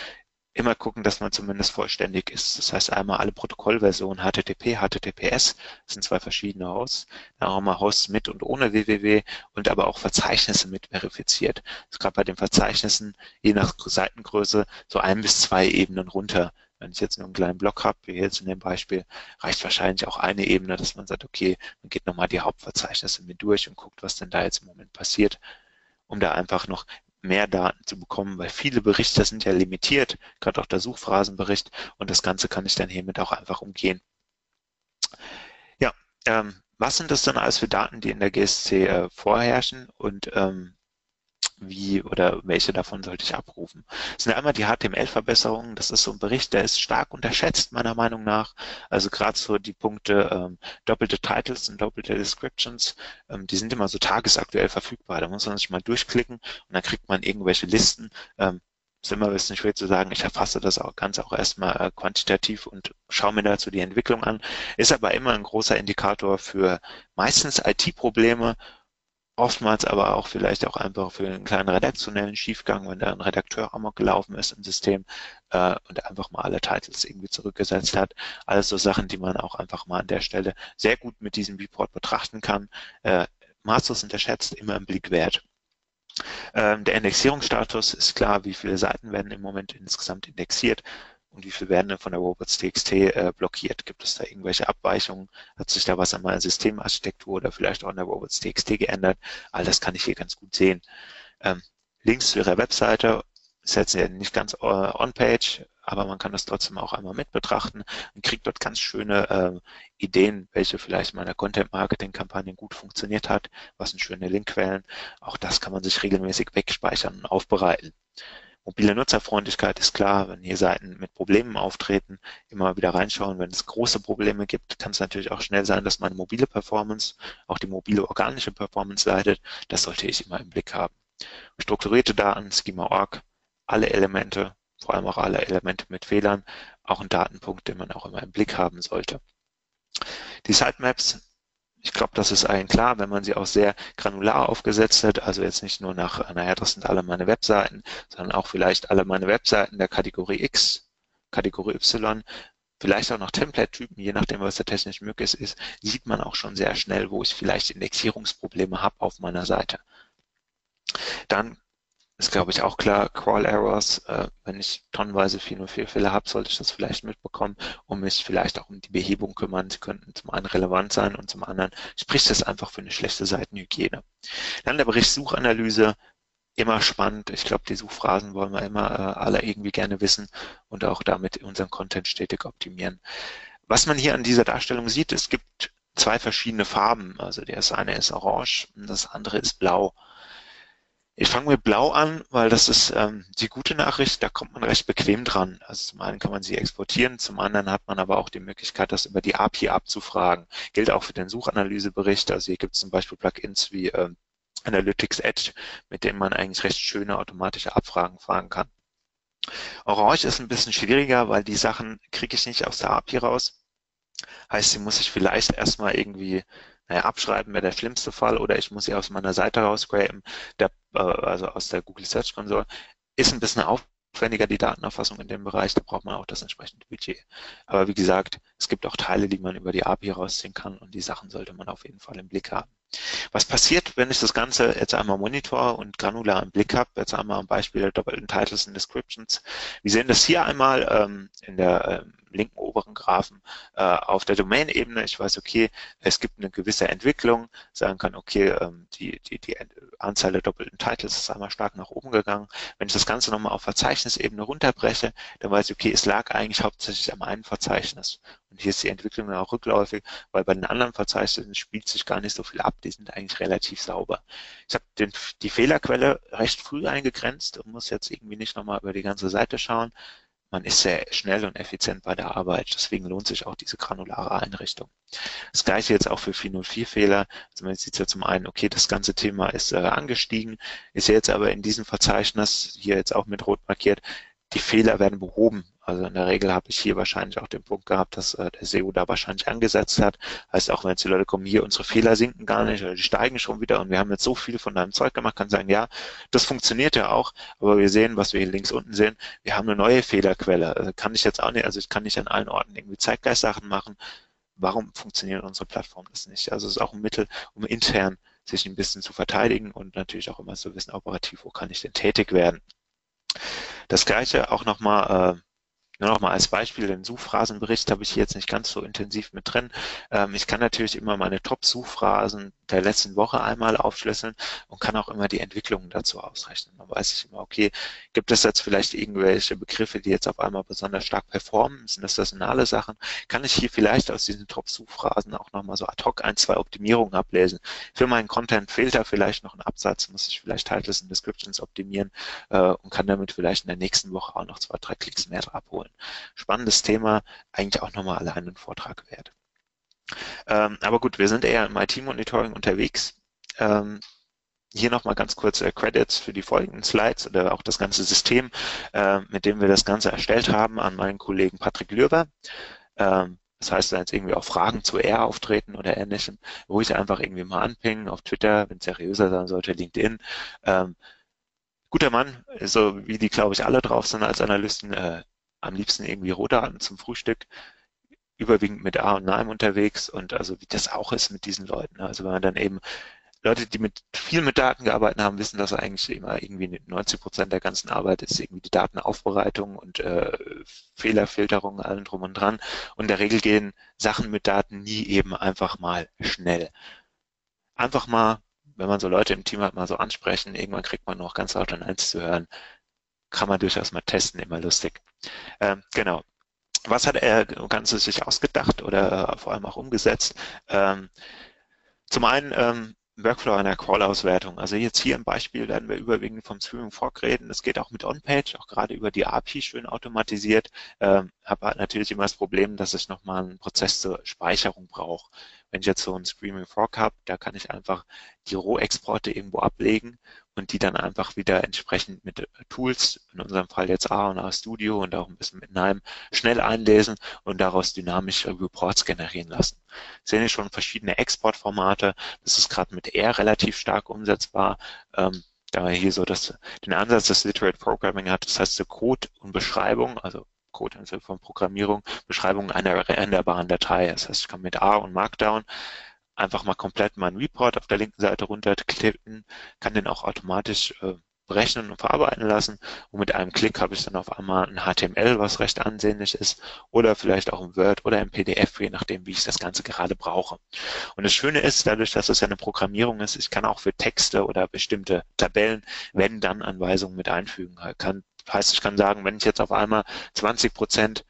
S2: immer gucken, dass man zumindest vollständig ist. Das heißt einmal alle Protokollversionen HTTP, HTTPS, sind zwei verschiedene Hosts. Dann auch mal Hosts mit und ohne www und aber auch Verzeichnisse mit verifiziert. Ist gerade bei den Verzeichnissen je nach Seitengröße so ein bis zwei Ebenen runter. Wenn ich jetzt nur einen kleinen Block habe, wie jetzt in dem Beispiel, reicht wahrscheinlich auch eine Ebene, dass man sagt, okay, man geht nochmal die Hauptverzeichnisse mit durch und guckt, was denn da jetzt im Moment passiert, um da einfach noch mehr Daten zu bekommen, weil viele Berichte sind ja limitiert, gerade auch der Suchphrasenbericht und das Ganze kann ich dann hiermit auch einfach umgehen. Ja, ähm, was sind das dann alles für Daten, die in der GSC äh, vorherrschen und ähm, wie oder welche davon sollte ich abrufen. Das sind einmal die HTML-Verbesserungen. Das ist so ein Bericht, der ist stark unterschätzt, meiner Meinung nach. Also gerade so die Punkte ähm, doppelte Titles und doppelte Descriptions, ähm, die sind immer so tagesaktuell verfügbar. Da muss man sich mal durchklicken und dann kriegt man irgendwelche Listen. Ähm, ist immer ein bisschen schwer zu sagen. Ich erfasse das auch ganz auch erstmal äh, quantitativ und schaue mir dazu die Entwicklung an. Ist aber immer ein großer Indikator für meistens IT-Probleme oftmals aber auch vielleicht auch einfach für einen kleinen redaktionellen Schiefgang, wenn da ein Redakteur amok gelaufen ist im System äh, und einfach mal alle Titles irgendwie zurückgesetzt hat. Alles so Sachen, die man auch einfach mal an der Stelle sehr gut mit diesem Report betrachten kann. Äh, maßlos unterschätzt, immer im Blick wert. Ähm, der Indexierungsstatus ist klar, wie viele Seiten werden im Moment insgesamt indexiert und wie viel werden von der Robots.txt äh, blockiert? Gibt es da irgendwelche Abweichungen? Hat sich da was an meiner Systemarchitektur oder vielleicht auch an der Robots.txt geändert? All das kann ich hier ganz gut sehen. Ähm, Links zu Ihrer Webseite ist jetzt nicht ganz äh, on-page, aber man kann das trotzdem auch einmal mit betrachten und kriegt dort ganz schöne äh, Ideen, welche vielleicht meiner Content-Marketing-Kampagnen gut funktioniert hat, was sind schöne Linkquellen. Auch das kann man sich regelmäßig wegspeichern und aufbereiten. Mobile Nutzerfreundlichkeit ist klar, wenn hier Seiten mit Problemen auftreten, immer wieder reinschauen. Wenn es große Probleme gibt, kann es natürlich auch schnell sein, dass meine mobile Performance, auch die mobile organische Performance leidet. Das sollte ich immer im Blick haben. Strukturierte Daten, Schema.org, alle Elemente, vor allem auch alle Elemente mit Fehlern, auch ein Datenpunkt, den man auch immer im Blick haben sollte. Die Sitemaps ich glaube, das ist allen klar, wenn man sie auch sehr granular aufgesetzt hat, also jetzt nicht nur nach, naja, das sind alle meine Webseiten, sondern auch vielleicht alle meine Webseiten der Kategorie X, Kategorie Y, vielleicht auch noch Template-Typen, je nachdem, was da technisch möglich ist, sieht man auch schon sehr schnell, wo ich vielleicht Indexierungsprobleme habe auf meiner Seite. Dann ist, glaube ich, auch klar, Crawl Errors, äh, wenn ich tonnenweise 404-Fälle habe, sollte ich das vielleicht mitbekommen und mich vielleicht auch um die Behebung kümmern. Sie könnten zum einen relevant sein und zum anderen spricht das einfach für eine schlechte Seitenhygiene. Dann der Bericht Suchanalyse, immer spannend. Ich glaube, die Suchphrasen wollen wir immer äh, alle irgendwie gerne wissen und auch damit unseren Content stetig optimieren. Was man hier an dieser Darstellung sieht, es gibt zwei verschiedene Farben. Also das eine ist orange und das andere ist blau. Ich fange mit Blau an, weil das ist ähm, die gute Nachricht, da kommt man recht bequem dran. Also zum einen kann man sie exportieren, zum anderen hat man aber auch die Möglichkeit, das über die API abzufragen. Gilt auch für den Suchanalysebericht. Also hier gibt es zum Beispiel Plugins wie ähm, Analytics Edge, mit denen man eigentlich recht schöne automatische Abfragen fragen kann. Orange ist ein bisschen schwieriger, weil die Sachen kriege ich nicht aus der API raus. Heißt, sie muss ich vielleicht erstmal irgendwie naja, abschreiben wäre der schlimmste Fall oder ich muss sie aus meiner Seite rausgraben, der, äh, also aus der Google Search Console. Ist ein bisschen aufwendiger, die Datenerfassung in dem Bereich, da braucht man auch das entsprechende Budget. Aber wie gesagt, es gibt auch Teile, die man über die API rausziehen kann und die Sachen sollte man auf jeden Fall im Blick haben. Was passiert, wenn ich das Ganze jetzt einmal monitor und granular im Blick habe? Jetzt einmal am Beispiel der doppelten Titles und Descriptions. Wir sehen das hier einmal ähm, in der ähm, linken oberen Graphen äh, auf der Domain-Ebene. Ich weiß, okay, es gibt eine gewisse Entwicklung, sagen kann, okay, ähm, die, die, die Anzahl der doppelten Titles ist einmal stark nach oben gegangen. Wenn ich das Ganze nochmal auf Verzeichnisebene runterbreche, dann weiß ich, okay, es lag eigentlich hauptsächlich am einen Verzeichnis. Und hier ist die Entwicklung auch rückläufig, weil bei den anderen Verzeichnissen spielt sich gar nicht so viel ab. Die sind eigentlich relativ sauber. Ich habe die Fehlerquelle recht früh eingegrenzt und muss jetzt irgendwie nicht nochmal über die ganze Seite schauen man ist sehr schnell und effizient bei der Arbeit. Deswegen lohnt sich auch diese granulare Einrichtung. Das gleiche jetzt auch für 404-Fehler. Also man sieht ja zum einen, okay, das ganze Thema ist äh, angestiegen, ist jetzt aber in diesem Verzeichnis hier jetzt auch mit rot markiert. Die Fehler werden behoben. Also in der Regel habe ich hier wahrscheinlich auch den Punkt gehabt, dass äh, der SEO da wahrscheinlich angesetzt hat. Heißt auch, wenn jetzt die Leute kommen, hier unsere Fehler sinken gar nicht oder die steigen schon wieder und wir haben jetzt so viel von deinem Zeug gemacht, kann sagen, ja, das funktioniert ja auch, aber wir sehen, was wir hier links unten sehen, wir haben eine neue Fehlerquelle. Also kann ich jetzt auch nicht, also ich kann nicht an allen Orten irgendwie Zeitgeist-Sachen machen. Warum funktioniert unsere Plattform das nicht? Also es ist auch ein Mittel, um intern sich ein bisschen zu verteidigen und natürlich auch immer zu wissen, operativ, wo kann ich denn tätig werden. Das gleiche auch nochmal äh, nur noch mal als Beispiel, den Suchphrasenbericht habe ich hier jetzt nicht ganz so intensiv mit drin. Ähm, ich kann natürlich immer meine Top-Suchphrasen der letzten Woche einmal aufschlüsseln und kann auch immer die Entwicklungen dazu ausrechnen. Dann weiß ich immer, okay, gibt es jetzt vielleicht irgendwelche Begriffe, die jetzt auf einmal besonders stark performen? Sind das saisonale Sachen? Kann ich hier vielleicht aus diesen Top-Suchphrasen auch nochmal so ad hoc ein, zwei Optimierungen ablesen? Für meinen Content fehlt da vielleicht noch ein Absatz, muss ich vielleicht Titles und Descriptions optimieren äh, und kann damit vielleicht in der nächsten Woche auch noch zwei, drei Klicks mehr abholen. Spannendes Thema, eigentlich auch nochmal allein einen Vortrag wert. Ähm, aber gut, wir sind eher im IT-Monitoring unterwegs. Ähm, hier nochmal ganz kurz äh, Credits für die folgenden Slides oder auch das ganze System, äh, mit dem wir das Ganze erstellt haben, an meinen Kollegen Patrick Lürber. Ähm, das heißt, wenn jetzt irgendwie auch Fragen zu R auftreten oder ähnlichem, ruhig einfach irgendwie mal anpingen auf Twitter, wenn es seriöser sein sollte, LinkedIn. Ähm, guter Mann, so wie die, glaube ich, alle drauf sind als Analysten, äh, am liebsten irgendwie Rohdaten zum Frühstück überwiegend mit A und NAIM unterwegs und also wie das auch ist mit diesen Leuten. Also wenn man dann eben Leute, die mit viel mit Daten gearbeitet haben, wissen, dass eigentlich immer irgendwie 90 Prozent der ganzen Arbeit ist irgendwie die Datenaufbereitung und äh, Fehlerfilterung, allen drum und dran. Und in der Regel gehen Sachen mit Daten nie eben einfach mal schnell. Einfach mal, wenn man so Leute im Team hat, mal so ansprechen, irgendwann kriegt man noch ganz laut an eins zu hören. Kann man durchaus mal testen, immer lustig. Ähm, genau was hat er Ganze sich ausgedacht oder vor allem auch umgesetzt? Ähm, zum einen ähm, Workflow einer Call-Auswertung. Also jetzt hier im Beispiel werden wir überwiegend vom Streaming Fork reden. Es geht auch mit On-Page, auch gerade über die API schön automatisiert. Ähm, habe natürlich immer das Problem, dass ich nochmal einen Prozess zur Speicherung brauche. Wenn ich jetzt so einen Streaming Fork habe, da kann ich einfach die Rohexporte irgendwo ablegen und die dann einfach wieder entsprechend mit Tools, in unserem Fall jetzt A und A Studio und auch ein bisschen mit NIME, schnell einlesen und daraus dynamische Reports generieren lassen. Sehen hier schon verschiedene Exportformate. Das ist gerade mit R relativ stark umsetzbar. Ähm, da hier so das, den Ansatz des Literate Programming hat, das heißt so Code und Beschreibung, also Code im Sinne von Programmierung, Beschreibung einer renderbaren Datei. Das heißt, ich kann mit A und Markdown einfach mal komplett meinen Report auf der linken Seite runterklicken, kann den auch automatisch äh, berechnen und verarbeiten lassen und mit einem Klick habe ich dann auf einmal ein HTML, was recht ansehnlich ist oder vielleicht auch ein Word oder ein PDF, je nachdem, wie ich das Ganze gerade brauche. Und das Schöne ist, dadurch, dass es ja eine Programmierung ist, ich kann auch für Texte oder bestimmte Tabellen wenn dann Anweisungen mit einfügen. Kann, heißt, ich kann sagen, wenn ich jetzt auf einmal 20 Prozent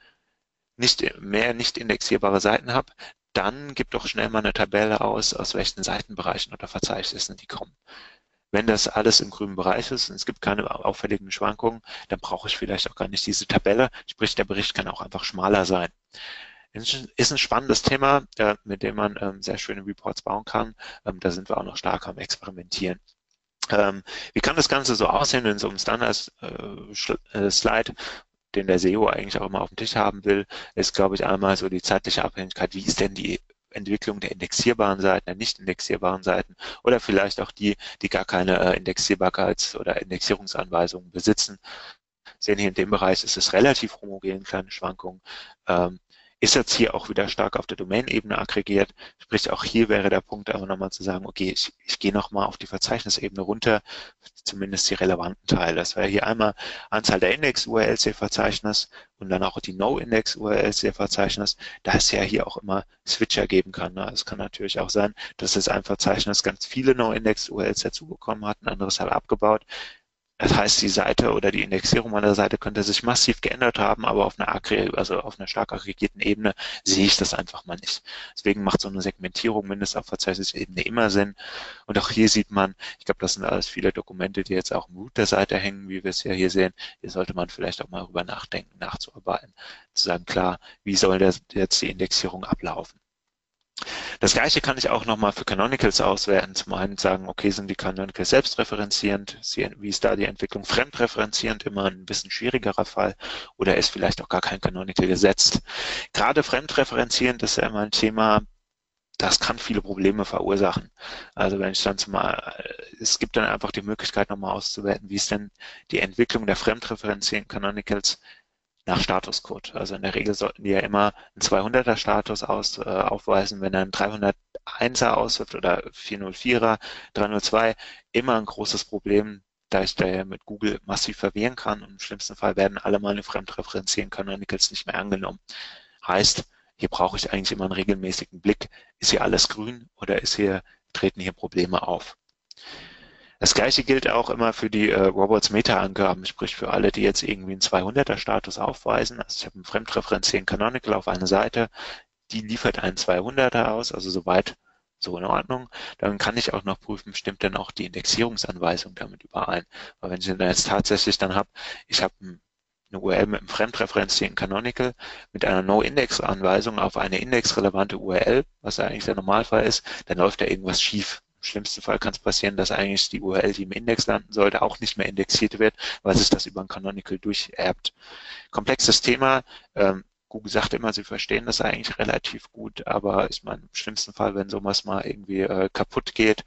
S2: nicht mehr nicht indexierbare Seiten habe, dann gib doch schnell mal eine Tabelle aus, aus welchen Seitenbereichen oder Verzeichnissen die kommen. Wenn das alles im grünen Bereich ist und es gibt keine auffälligen Schwankungen, dann brauche ich vielleicht auch gar nicht diese Tabelle. Sprich, der Bericht kann auch einfach schmaler sein. Ist ein spannendes Thema, äh, mit dem man ähm, sehr schöne Reports bauen kann. Ähm, da sind wir auch noch stark am Experimentieren. Ähm, wie kann das Ganze so aussehen in so einem Standard-Slide? Äh, den der SEO eigentlich auch immer auf dem Tisch haben will, ist, glaube ich, einmal so die zeitliche Abhängigkeit. Wie ist denn die Entwicklung der indexierbaren Seiten, der nicht indexierbaren Seiten oder vielleicht auch die, die gar keine äh, Indexierbarkeits- oder Indexierungsanweisungen besitzen. Sehen hier in dem Bereich ist es relativ homogen, kleine Schwankungen. Ähm, ist jetzt hier auch wieder stark auf der Domain-Ebene aggregiert. Sprich, auch hier wäre der Punkt aber nochmal zu sagen, okay, ich, ich gehe nochmal auf die Verzeichnisebene runter, zumindest die relevanten Teile. Das wäre hier einmal Anzahl der Index-URLs hier Verzeichnis und dann auch die No-Index-URLs hier Verzeichnis, da es ja hier auch immer Switcher geben kann. Ne? Es kann natürlich auch sein, dass es ein Verzeichnis ganz viele No-Index-URLs dazubekommen hat, ein anderes halt abgebaut. Das heißt, die Seite oder die Indexierung meiner Seite könnte sich massiv geändert haben, aber auf einer, also auf einer stark aggregierten Ebene sehe ich das einfach mal nicht. Deswegen macht so eine Segmentierung mindestens auf Verzeichnisebene immer Sinn. Und auch hier sieht man, ich glaube, das sind alles viele Dokumente, die jetzt auch im Root der Seite hängen, wie wir es ja hier sehen. Hier sollte man vielleicht auch mal darüber nachdenken, nachzuarbeiten, zu sagen, klar, wie soll das jetzt die Indexierung ablaufen? Das gleiche kann ich auch nochmal für Canonicals auswerten. Zum einen sagen, okay, sind die Canonicals selbstreferenzierend? Wie ist da die Entwicklung fremdreferenzierend? Immer ein bisschen schwierigerer Fall. Oder ist vielleicht auch gar kein Canonical gesetzt? Gerade fremdreferenzierend ist ja immer ein Thema, das kann viele Probleme verursachen. Also wenn ich dann zumal, es gibt dann einfach die Möglichkeit nochmal auszuwerten, wie ist denn die Entwicklung der fremdreferenzierenden Canonicals nach Statuscode. Also in der Regel sollten die ja immer einen 200er Status aus, äh, aufweisen. Wenn er einen 301er auswirft oder 404er, 302, immer ein großes Problem, da ich da ja mit Google massiv verwirren kann und im schlimmsten Fall werden alle meine fremdreferenzieren Canonicals nicht mehr angenommen. Heißt, hier brauche ich eigentlich immer einen regelmäßigen Blick. Ist hier alles grün oder ist hier treten hier Probleme auf. Das gleiche gilt auch immer für die äh, Robots Meta-Angaben, sprich für alle, die jetzt irgendwie einen 200er Status aufweisen. Also ich habe einen fremdreferenziellen Canonical auf einer Seite, die liefert einen 200er aus, also soweit so in Ordnung. Dann kann ich auch noch prüfen, stimmt denn auch die Indexierungsanweisung damit überein. Weil wenn ich dann jetzt tatsächlich dann habe, ich habe eine URL mit einem fremdreferenzierten Canonical mit einer No-Index-Anweisung auf eine indexrelevante URL, was eigentlich der Normalfall ist, dann läuft da irgendwas schief. Im schlimmsten Fall kann es passieren, dass eigentlich die URL, die im Index landen sollte, auch nicht mehr indexiert wird, weil sich das über ein Canonical durcherbt. Komplexes Thema. Ähm, Google sagt immer, sie verstehen das eigentlich relativ gut, aber ich meine, im schlimmsten Fall, wenn sowas mal irgendwie äh, kaputt geht,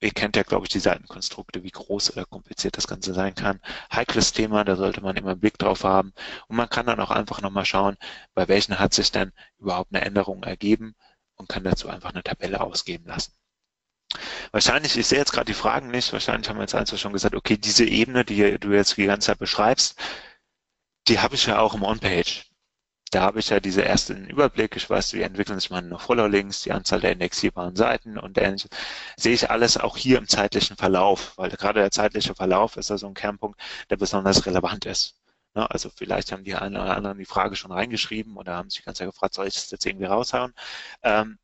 S2: ihr kennt ja, glaube ich, die Seitenkonstrukte, wie groß oder kompliziert das Ganze sein kann. Heikles Thema, da sollte man immer einen Blick drauf haben. Und man kann dann auch einfach nochmal schauen, bei welchen hat sich denn überhaupt eine Änderung ergeben und kann dazu einfach eine Tabelle ausgeben lassen. Wahrscheinlich, ich sehe jetzt gerade die Fragen nicht, wahrscheinlich haben wir jetzt einfach schon gesagt, okay, diese Ebene, die du jetzt die ganze Zeit beschreibst, die habe ich ja auch im On-Page. Da habe ich ja diese ersten Überblick, ich weiß, wie entwickeln sich meine Follow-Links, die Anzahl der indexierbaren Seiten und ähnliches. Sehe ich alles auch hier im zeitlichen Verlauf, weil gerade der zeitliche Verlauf ist ja so ein Kernpunkt, der besonders relevant ist. Ne, also vielleicht haben die einen oder anderen die Frage schon reingeschrieben oder haben sich Zeit gefragt, soll ich das jetzt irgendwie raushauen? Ähm,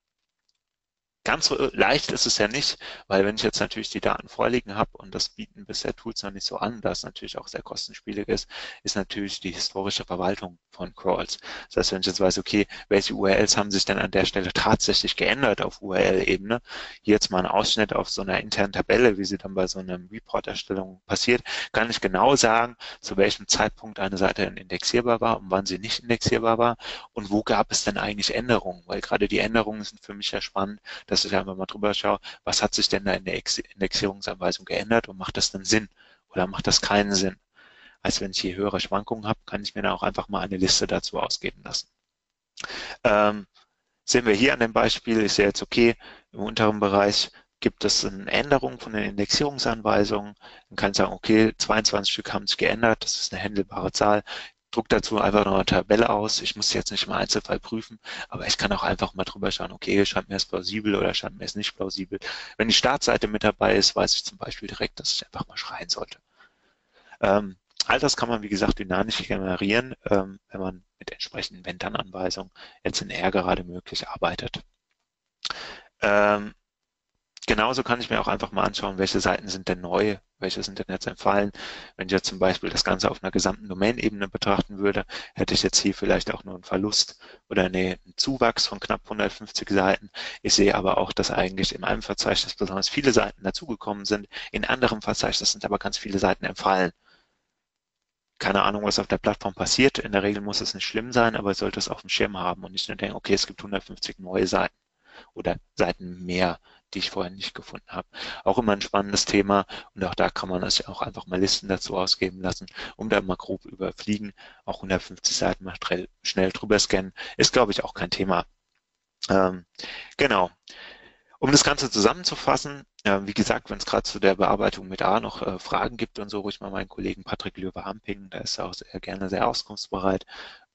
S2: Ganz so leicht ist es ja nicht, weil wenn ich jetzt natürlich die Daten vorliegen habe und das bieten bisher Tools noch nicht so an, da es natürlich auch sehr kostenspielig ist, ist natürlich die historische Verwaltung von Crawls. Das heißt, wenn ich jetzt weiß, okay, welche URLs haben sich denn an der Stelle tatsächlich geändert auf URL-Ebene, hier jetzt mal ein Ausschnitt auf so einer internen Tabelle, wie sie dann bei so einer Report-Erstellung passiert, kann ich genau sagen, zu welchem Zeitpunkt eine Seite indexierbar war und wann sie nicht indexierbar war und wo gab es denn eigentlich Änderungen, weil gerade die Änderungen sind für mich ja spannend, dass ich einfach mal drüber schaue, was hat sich denn da in der Indexierungsanweisung geändert und macht das denn Sinn oder macht das keinen Sinn? Als wenn ich hier höhere Schwankungen habe, kann ich mir da auch einfach mal eine Liste dazu ausgeben lassen. Ähm, sehen wir hier an dem Beispiel, ist ja jetzt okay, im unteren Bereich gibt es eine Änderung von den Indexierungsanweisungen. Dann kann ich sagen, okay, 22 Stück haben sich geändert, das ist eine händelbare Zahl druck dazu einfach noch eine Tabelle aus. Ich muss jetzt nicht im Einzelfall prüfen, aber ich kann auch einfach mal drüber schauen, okay, scheint mir es plausibel oder scheint mir es nicht plausibel. Wenn die Startseite mit dabei ist, weiß ich zum Beispiel direkt, dass ich einfach mal schreien sollte. Ähm, all das kann man, wie gesagt, dynamisch generieren, ähm, wenn man mit entsprechenden Ventan-Anweisungen jetzt in R gerade möglich arbeitet. Ähm, genauso kann ich mir auch einfach mal anschauen, welche Seiten sind denn neu, welche sind denn jetzt entfallen. Wenn ich jetzt zum Beispiel das Ganze auf einer gesamten Domain-Ebene betrachten würde, hätte ich jetzt hier vielleicht auch nur einen Verlust oder einen Zuwachs von knapp 150 Seiten. Ich sehe aber auch, dass eigentlich in einem Verzeichnis besonders viele Seiten dazugekommen sind, in anderem Verzeichnis sind aber ganz viele Seiten entfallen. Keine Ahnung, was auf der Plattform passiert. In der Regel muss es nicht schlimm sein, aber sollte es auf dem Schirm haben und nicht nur denken, okay, es gibt 150 neue Seiten oder Seiten mehr die ich vorher nicht gefunden habe. Auch immer ein spannendes Thema und auch da kann man das ja auch einfach mal Listen dazu ausgeben lassen, um da mal grob überfliegen. Auch 150 Seiten mal schnell drüber scannen, ist glaube ich auch kein Thema. Ähm, genau. Um das Ganze zusammenzufassen, äh, wie gesagt, wenn es gerade zu der Bearbeitung mit A noch äh, Fragen gibt und so, ruhig mal meinen Kollegen Patrick Löwe anpingen, der ist auch sehr gerne sehr auskunftsbereit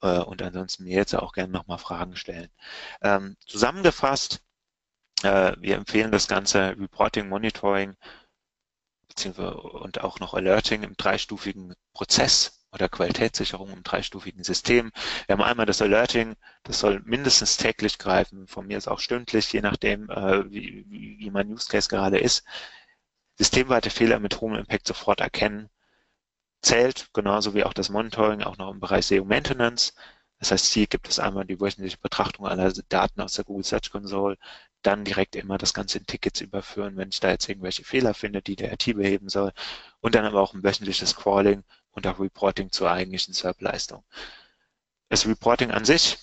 S2: äh, und ansonsten mir jetzt auch gerne nochmal Fragen stellen. Ähm, zusammengefasst, äh, wir empfehlen das ganze Reporting, Monitoring und auch noch Alerting im dreistufigen Prozess oder Qualitätssicherung im dreistufigen System. Wir haben einmal das Alerting, das soll mindestens täglich greifen, von mir ist auch stündlich, je nachdem, äh, wie, wie, wie mein Use Case gerade ist. Systemweite Fehler mit hohem Impact sofort erkennen, zählt, genauso wie auch das Monitoring, auch noch im Bereich SEO Maintenance. Das heißt, hier gibt es einmal die wöchentliche Betrachtung aller Daten aus der Google Search Console, dann direkt immer das Ganze in Tickets überführen, wenn ich da jetzt irgendwelche Fehler finde, die der IT beheben soll. Und dann aber auch ein wöchentliches Crawling und auch Reporting zur eigentlichen SERP-Leistung. Das Reporting an sich,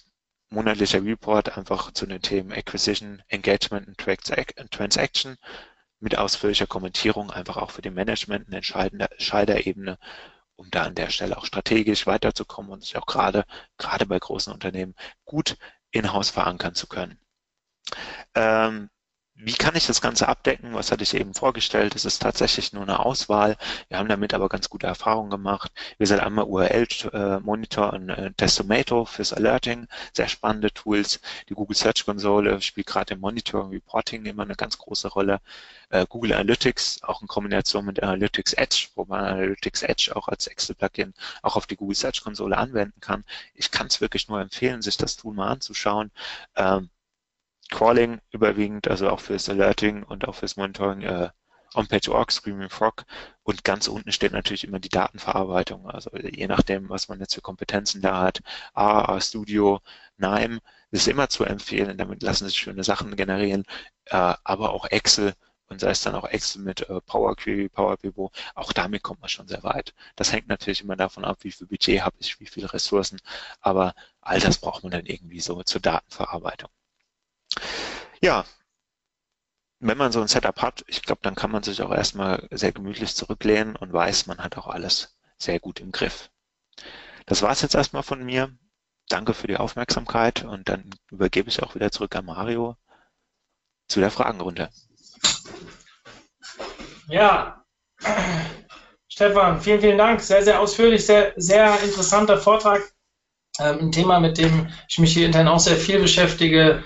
S2: monatlicher Report einfach zu den Themen Acquisition, Engagement und Transaction mit ausführlicher Kommentierung, einfach auch für den Management eine entscheidende Scheiderebene, um da an der Stelle auch strategisch weiterzukommen und sich auch gerade, gerade bei großen Unternehmen gut in-house verankern zu können. Ähm, wie kann ich das Ganze abdecken? Was hatte ich eben vorgestellt? Es ist tatsächlich nur eine Auswahl. Wir haben damit aber ganz gute Erfahrungen gemacht. Wir sind einmal URL-Monitor und äh, Testomato fürs Alerting. Sehr spannende Tools. Die Google Search Konsole spielt gerade im Monitoring Reporting immer eine ganz große Rolle. Äh, Google Analytics, auch in Kombination mit Analytics Edge, wo man Analytics Edge auch als Excel-Plugin auch auf die Google Search Konsole anwenden kann. Ich kann es wirklich nur empfehlen, sich das Tool mal anzuschauen. Crawling überwiegend, also auch fürs Alerting und auch fürs Monitoring äh, On-Page.org, Screaming Frog. Und ganz unten steht natürlich immer die Datenverarbeitung. Also je nachdem, was man jetzt für Kompetenzen da hat, AAA Studio, NIME, ist immer zu empfehlen, damit lassen sich schöne Sachen generieren, äh, aber auch Excel. Und sei es dann auch Excel mit äh, Power Query, Power Pivot, auch damit kommt man schon sehr weit. Das hängt natürlich immer davon ab, wie viel Budget habe ich, wie viele Ressourcen, aber all das braucht man dann irgendwie so zur Datenverarbeitung. Ja, wenn man so ein Setup hat, ich glaube, dann kann man sich auch erstmal sehr gemütlich zurücklehnen und weiß, man hat auch alles sehr gut im Griff. Das war es jetzt erstmal von mir. Danke für die Aufmerksamkeit und dann übergebe ich auch wieder zurück an Mario zu der Fragenrunde.
S1: Ja, Stefan, vielen, vielen Dank. Sehr, sehr ausführlich, sehr, sehr interessanter Vortrag. Ähm, ein Thema, mit dem ich mich hier intern auch sehr viel beschäftige.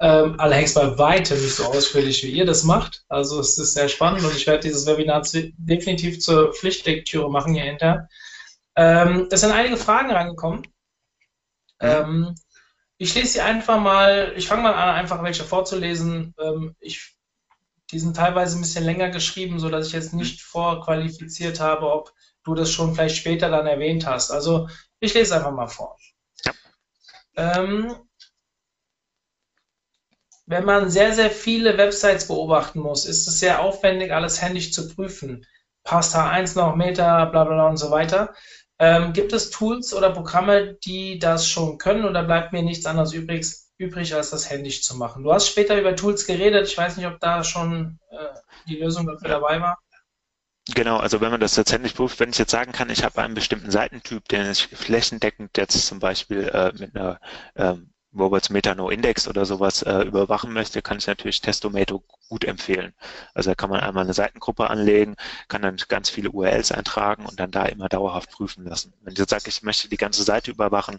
S1: Ähm, allerdings bei weitem nicht so ausführlich, wie ihr das macht. Also es ist sehr spannend und ich werde dieses Webinar definitiv zur Pflichtlektüre machen hier intern. Ähm, es sind einige Fragen reingekommen. Ähm, ich lese sie einfach mal, ich fange mal an, einfach welche vorzulesen. Ähm, ich, die sind teilweise ein bisschen länger geschrieben, sodass ich jetzt nicht vorqualifiziert habe, ob du das schon vielleicht später dann erwähnt hast. Also ich lese einfach mal vor. Ja. Wenn man sehr, sehr viele Websites beobachten muss, ist es sehr aufwendig, alles händisch zu prüfen. Passt H1 noch, Meta, bla bla bla und so weiter. Ähm, gibt es Tools oder Programme, die das schon können oder bleibt mir nichts anderes übrig, übrig, als das händisch zu machen? Du hast später über Tools geredet. Ich weiß nicht, ob da schon äh, die Lösung dafür dabei war.
S2: Genau, also wenn man das jetzt händisch prüft, wenn ich jetzt sagen kann, ich habe einen bestimmten Seitentyp, den ich flächendeckend jetzt zum Beispiel äh, mit einer ähm, Roberts Metano Index oder sowas äh, überwachen möchte, kann ich natürlich Testomato gut empfehlen. Also da kann man einmal eine Seitengruppe anlegen, kann dann ganz viele URLs eintragen und dann da immer dauerhaft prüfen lassen. Wenn ich jetzt sage, ich möchte die ganze Seite überwachen,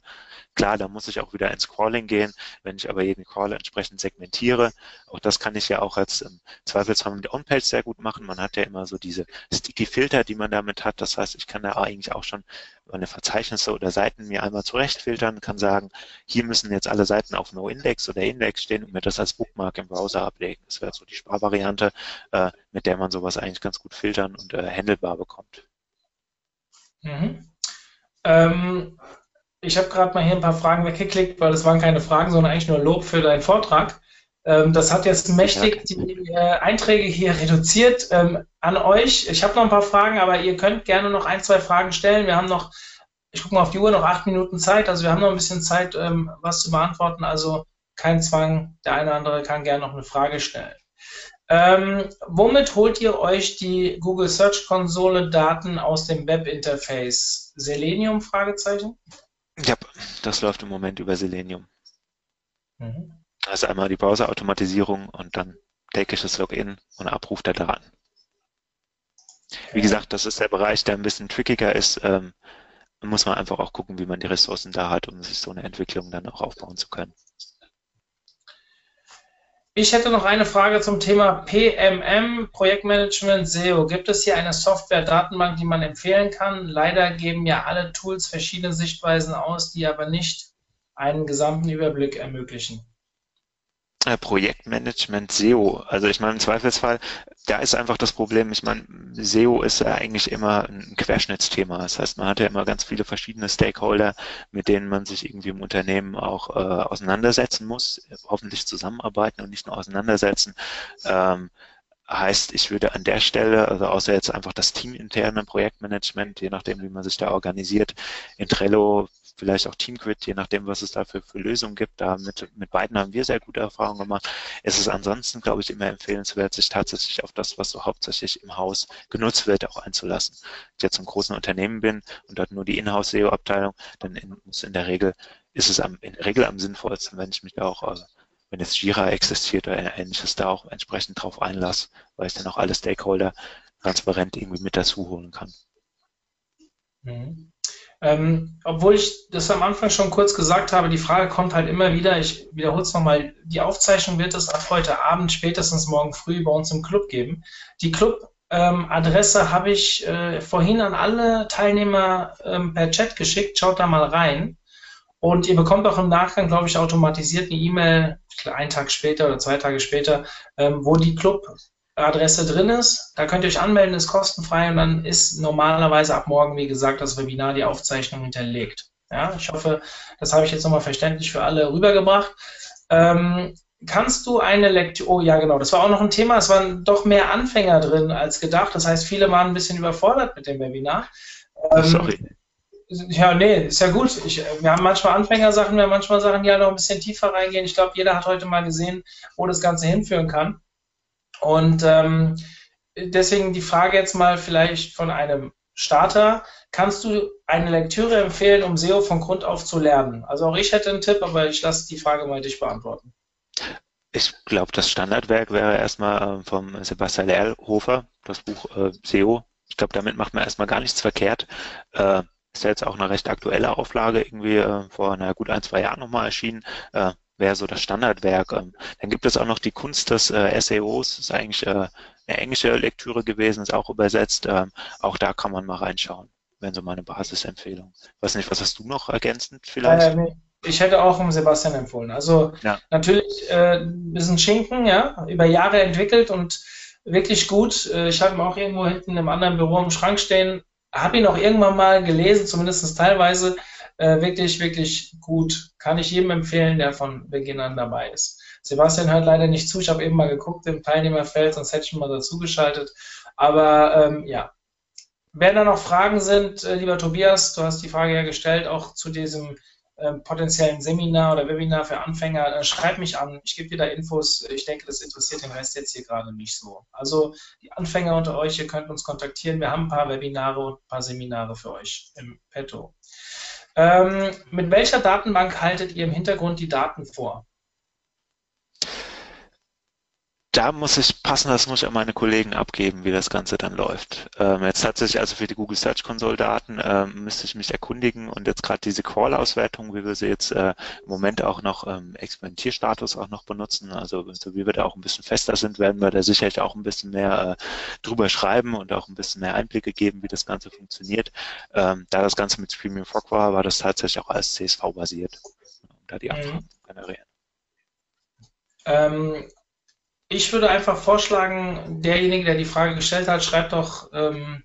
S2: klar, da muss ich auch wieder ins Crawling gehen. Wenn ich aber jeden Crawler entsprechend segmentiere, auch das kann ich ja auch als im Zweifelsfall mit On-Page sehr gut machen. Man hat ja immer so diese Sticky-Filter, die man damit hat. Das heißt, ich kann da eigentlich auch schon meine Verzeichnisse oder Seiten mir einmal zurechtfiltern, kann sagen, hier müssen jetzt alle Seiten auf No-Index oder Index stehen und mir das als Bookmark im Browser ablegen. Das wäre so die Sparvariante, äh, mit der man sowas eigentlich ganz gut filtern und äh, handelbar bekommt.
S1: Mhm. Ähm, ich habe gerade mal hier ein paar Fragen weggeklickt, weil das waren keine Fragen, sondern eigentlich nur Lob für deinen Vortrag. Ähm, das hat jetzt mächtig die äh, Einträge hier reduziert ähm, an euch. Ich habe noch ein paar Fragen, aber ihr könnt gerne noch ein, zwei Fragen stellen. Wir haben noch, ich gucke mal auf die Uhr, noch acht Minuten Zeit. Also wir haben noch ein bisschen Zeit, ähm, was zu beantworten. Also kein Zwang. Der eine oder andere kann gerne noch eine Frage stellen. Ähm, womit holt ihr euch die Google Search Konsole Daten aus dem Webinterface? Selenium? Fragezeichen?
S2: Ja, das läuft im Moment über Selenium. Mhm. Ist einmal die Browser-Automatisierung und dann tägliches Login und Abruf der Daten. Wie gesagt, das ist der Bereich, der ein bisschen trickiger ist. Ähm, muss man einfach auch gucken, wie man die Ressourcen da hat, um sich so eine Entwicklung dann auch aufbauen zu können.
S1: Ich hätte noch eine Frage zum Thema PMM, Projektmanagement SEO. Gibt es hier eine Software-Datenbank, die man empfehlen kann? Leider geben ja alle Tools verschiedene Sichtweisen aus, die aber nicht einen gesamten Überblick ermöglichen.
S2: Äh, Projektmanagement SEO. Also ich meine, im Zweifelsfall, da ist einfach das Problem, ich meine, SEO ist ja eigentlich immer ein Querschnittsthema. Das heißt, man hat ja immer ganz viele verschiedene Stakeholder, mit denen man sich irgendwie im Unternehmen auch äh, auseinandersetzen muss, hoffentlich zusammenarbeiten und nicht nur auseinandersetzen. Ähm, heißt, ich würde an der Stelle, also außer jetzt einfach das teaminterne Projektmanagement, je nachdem, wie man sich da organisiert, in Trello vielleicht auch TeamGrid, je nachdem, was es dafür für Lösungen gibt. Da mit, mit beiden haben wir sehr gute Erfahrungen gemacht. Es ist ansonsten, glaube ich, immer empfehlenswert, sich tatsächlich auf das, was so hauptsächlich im Haus genutzt wird, auch einzulassen. Wenn ich jetzt im großen Unternehmen bin und dort nur die Inhouse-SEO-Abteilung, dann in, in der Regel, ist es am, in der Regel am sinnvollsten, wenn ich mich da auch äh, wenn jetzt Jira existiert oder ähnliches, da auch entsprechend drauf einlasse, weil ich dann auch alle Stakeholder transparent irgendwie mit dazu holen kann.
S1: Mhm. Ähm, obwohl ich das am Anfang schon kurz gesagt habe, die Frage kommt halt immer wieder, ich wiederhole es nochmal, die Aufzeichnung wird es ab heute Abend, spätestens morgen früh bei uns im Club geben. Die Club-Adresse ähm, habe ich äh, vorhin an alle Teilnehmer ähm, per Chat geschickt, schaut da mal rein. Und ihr bekommt auch im Nachgang, glaube ich, automatisiert eine E-Mail, einen Tag später oder zwei Tage später, ähm, wo die Club-Adresse drin ist. Da könnt ihr euch anmelden, ist kostenfrei und dann ist normalerweise ab morgen, wie gesagt, das Webinar, die Aufzeichnung hinterlegt. Ja, ich hoffe, das habe ich jetzt nochmal verständlich für alle rübergebracht. Ähm, kannst du eine Lektüre, oh ja genau, das war auch noch ein Thema, es waren doch mehr Anfänger drin als gedacht, das heißt, viele waren ein bisschen überfordert mit dem Webinar.
S2: Ähm, Sorry.
S1: Ja, nee, ist ja gut. Ich, wir haben manchmal Anfängersachen, wir haben manchmal Sachen, die halt noch ein bisschen tiefer reingehen. Ich glaube, jeder hat heute mal gesehen, wo das Ganze hinführen kann. Und ähm, deswegen die Frage jetzt mal vielleicht von einem Starter. Kannst du eine Lektüre empfehlen, um SEO von Grund auf zu lernen? Also auch ich hätte einen Tipp, aber ich lasse die Frage mal dich beantworten.
S2: Ich glaube, das Standardwerk wäre erstmal äh, vom Sebastian Erlhofer, das Buch äh, SEO. Ich glaube, damit macht man erstmal gar nichts verkehrt. Äh, ist ja jetzt auch eine recht aktuelle Auflage, irgendwie äh, vor na, gut ein, zwei Jahren nochmal erschienen. Äh, Wäre so das Standardwerk. Ähm, dann gibt es auch noch die Kunst des äh, SEOs, ist eigentlich äh, eine englische Lektüre gewesen, ist auch übersetzt. Ähm, auch da kann man mal reinschauen, wenn so meine Basisempfehlung. Weiß nicht, was hast du noch ergänzend vielleicht?
S1: Äh, ich hätte auch um Sebastian empfohlen. Also ja. natürlich äh, ein bisschen Schinken, ja, über Jahre entwickelt und wirklich gut. Äh, ich habe ihn auch irgendwo hinten im anderen Büro im Schrank stehen habe ihn auch irgendwann mal gelesen, zumindest teilweise. Äh, wirklich, wirklich gut. Kann ich jedem empfehlen, der von Beginn an dabei ist. Sebastian hört leider nicht zu. Ich habe eben mal geguckt im Teilnehmerfeld, sonst hätte ich ihn mal dazugeschaltet. Aber ähm, ja. Wenn da noch Fragen sind, äh, lieber Tobias, du hast die Frage ja gestellt, auch zu diesem ähm, potenziellen Seminar oder Webinar für Anfänger, äh, schreib mich an. Ich gebe dir da Infos. Ich denke, das interessiert den Rest jetzt hier gerade nicht so. Also die Anfänger unter euch, ihr könnt uns kontaktieren. Wir haben ein paar Webinare und ein paar Seminare für euch im Petto. Ähm, mit welcher Datenbank haltet ihr im Hintergrund die Daten vor?
S2: Da muss ich passen, das muss ich an meine Kollegen abgeben, wie das Ganze dann läuft. Ähm, jetzt tatsächlich also für die Google Search Console Daten ähm, müsste ich mich erkundigen und jetzt gerade diese Crawl-Auswertung, wie wir sie jetzt äh, im Moment auch noch ähm, Experimentierstatus auch noch benutzen, also so wie wir da auch ein bisschen fester sind, werden wir da sicherlich auch ein bisschen mehr äh, drüber schreiben und auch ein bisschen mehr Einblicke geben, wie das Ganze funktioniert. Ähm, da das Ganze mit Premium Frog war, war das tatsächlich auch als CSV basiert, um da die Anfragen mhm. zu generieren.
S1: Ähm, ich würde einfach vorschlagen, derjenige, der die Frage gestellt hat, schreibt doch ähm,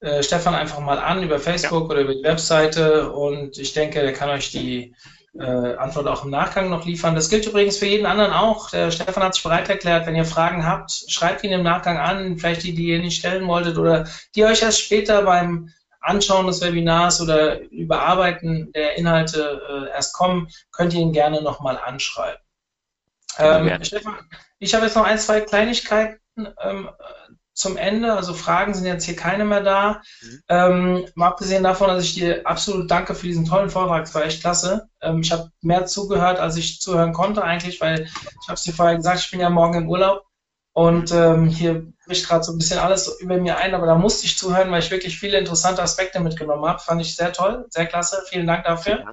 S1: äh, Stefan einfach mal an über Facebook ja. oder über die Webseite und ich denke, der kann euch die äh, Antwort auch im Nachgang noch liefern. Das gilt übrigens für jeden anderen auch. Der Stefan hat sich bereit erklärt, wenn ihr Fragen habt, schreibt ihn im Nachgang an, vielleicht die, die ihr nicht stellen wolltet oder die euch erst später beim Anschauen des Webinars oder Überarbeiten der Inhalte äh, erst kommen, könnt ihr ihn gerne nochmal anschreiben. Ähm, Stefan, ich habe jetzt noch ein, zwei Kleinigkeiten ähm, zum Ende. Also Fragen sind jetzt hier keine mehr da. Mhm. Ähm, mal abgesehen davon, dass ich dir absolut danke für diesen tollen Vortrag. Es war echt klasse. Ähm, ich habe mehr zugehört, als ich zuhören konnte eigentlich, weil ich habe es dir vorher gesagt, ich bin ja morgen im Urlaub. Und ähm, hier bricht gerade so ein bisschen alles über mir ein, aber da musste ich zuhören, weil ich wirklich viele interessante Aspekte mitgenommen habe. Fand ich sehr toll, sehr klasse. Vielen Dank dafür. Ja.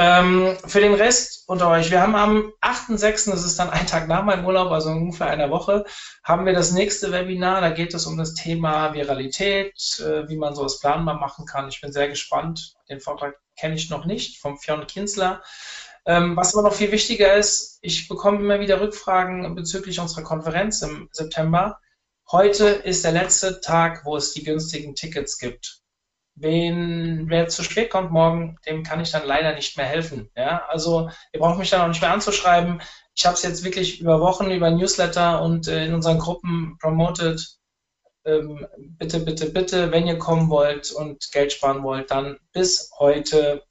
S1: Ähm, für den Rest unter euch, wir haben am 8.6., das ist dann ein Tag nach meinem Urlaub, also ungefähr einer Woche, haben wir das nächste Webinar. Da geht es um das Thema Viralität, äh, wie man sowas planbar machen kann. Ich bin sehr gespannt. Den Vortrag kenne ich noch nicht vom Fionn Kinsler. Ähm, was aber noch viel wichtiger ist, ich bekomme immer wieder Rückfragen bezüglich unserer Konferenz im September. Heute ist der letzte Tag, wo es die günstigen Tickets gibt. Wen, wer zu spät kommt morgen, dem kann ich dann leider nicht mehr helfen. Ja? Also ihr braucht mich dann auch nicht mehr anzuschreiben. Ich habe es jetzt wirklich über Wochen, über Newsletter und äh, in unseren Gruppen promoted. Ähm, bitte, bitte, bitte, wenn ihr kommen wollt und Geld sparen wollt, dann bis heute.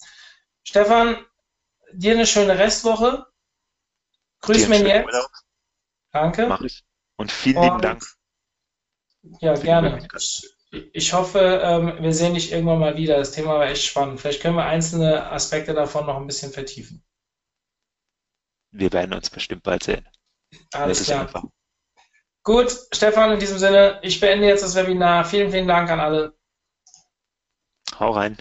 S1: Stefan, dir eine schöne Restwoche. Grüß mich jetzt. Danke.
S2: Mach ich. Und vielen lieben Dank.
S1: Ja, gerne ich hoffe, ähm, wir sehen dich irgendwann mal wieder. Das Thema war echt spannend. Vielleicht können wir einzelne Aspekte davon noch ein bisschen vertiefen.
S2: wir werden uns bestimmt bald sehen.
S1: Alles klar. Einfach. Gut, Stefan, in diesem Sinne, ich beende jetzt das Webinar. Vielen, vielen Dank an alle.
S2: Hau rein.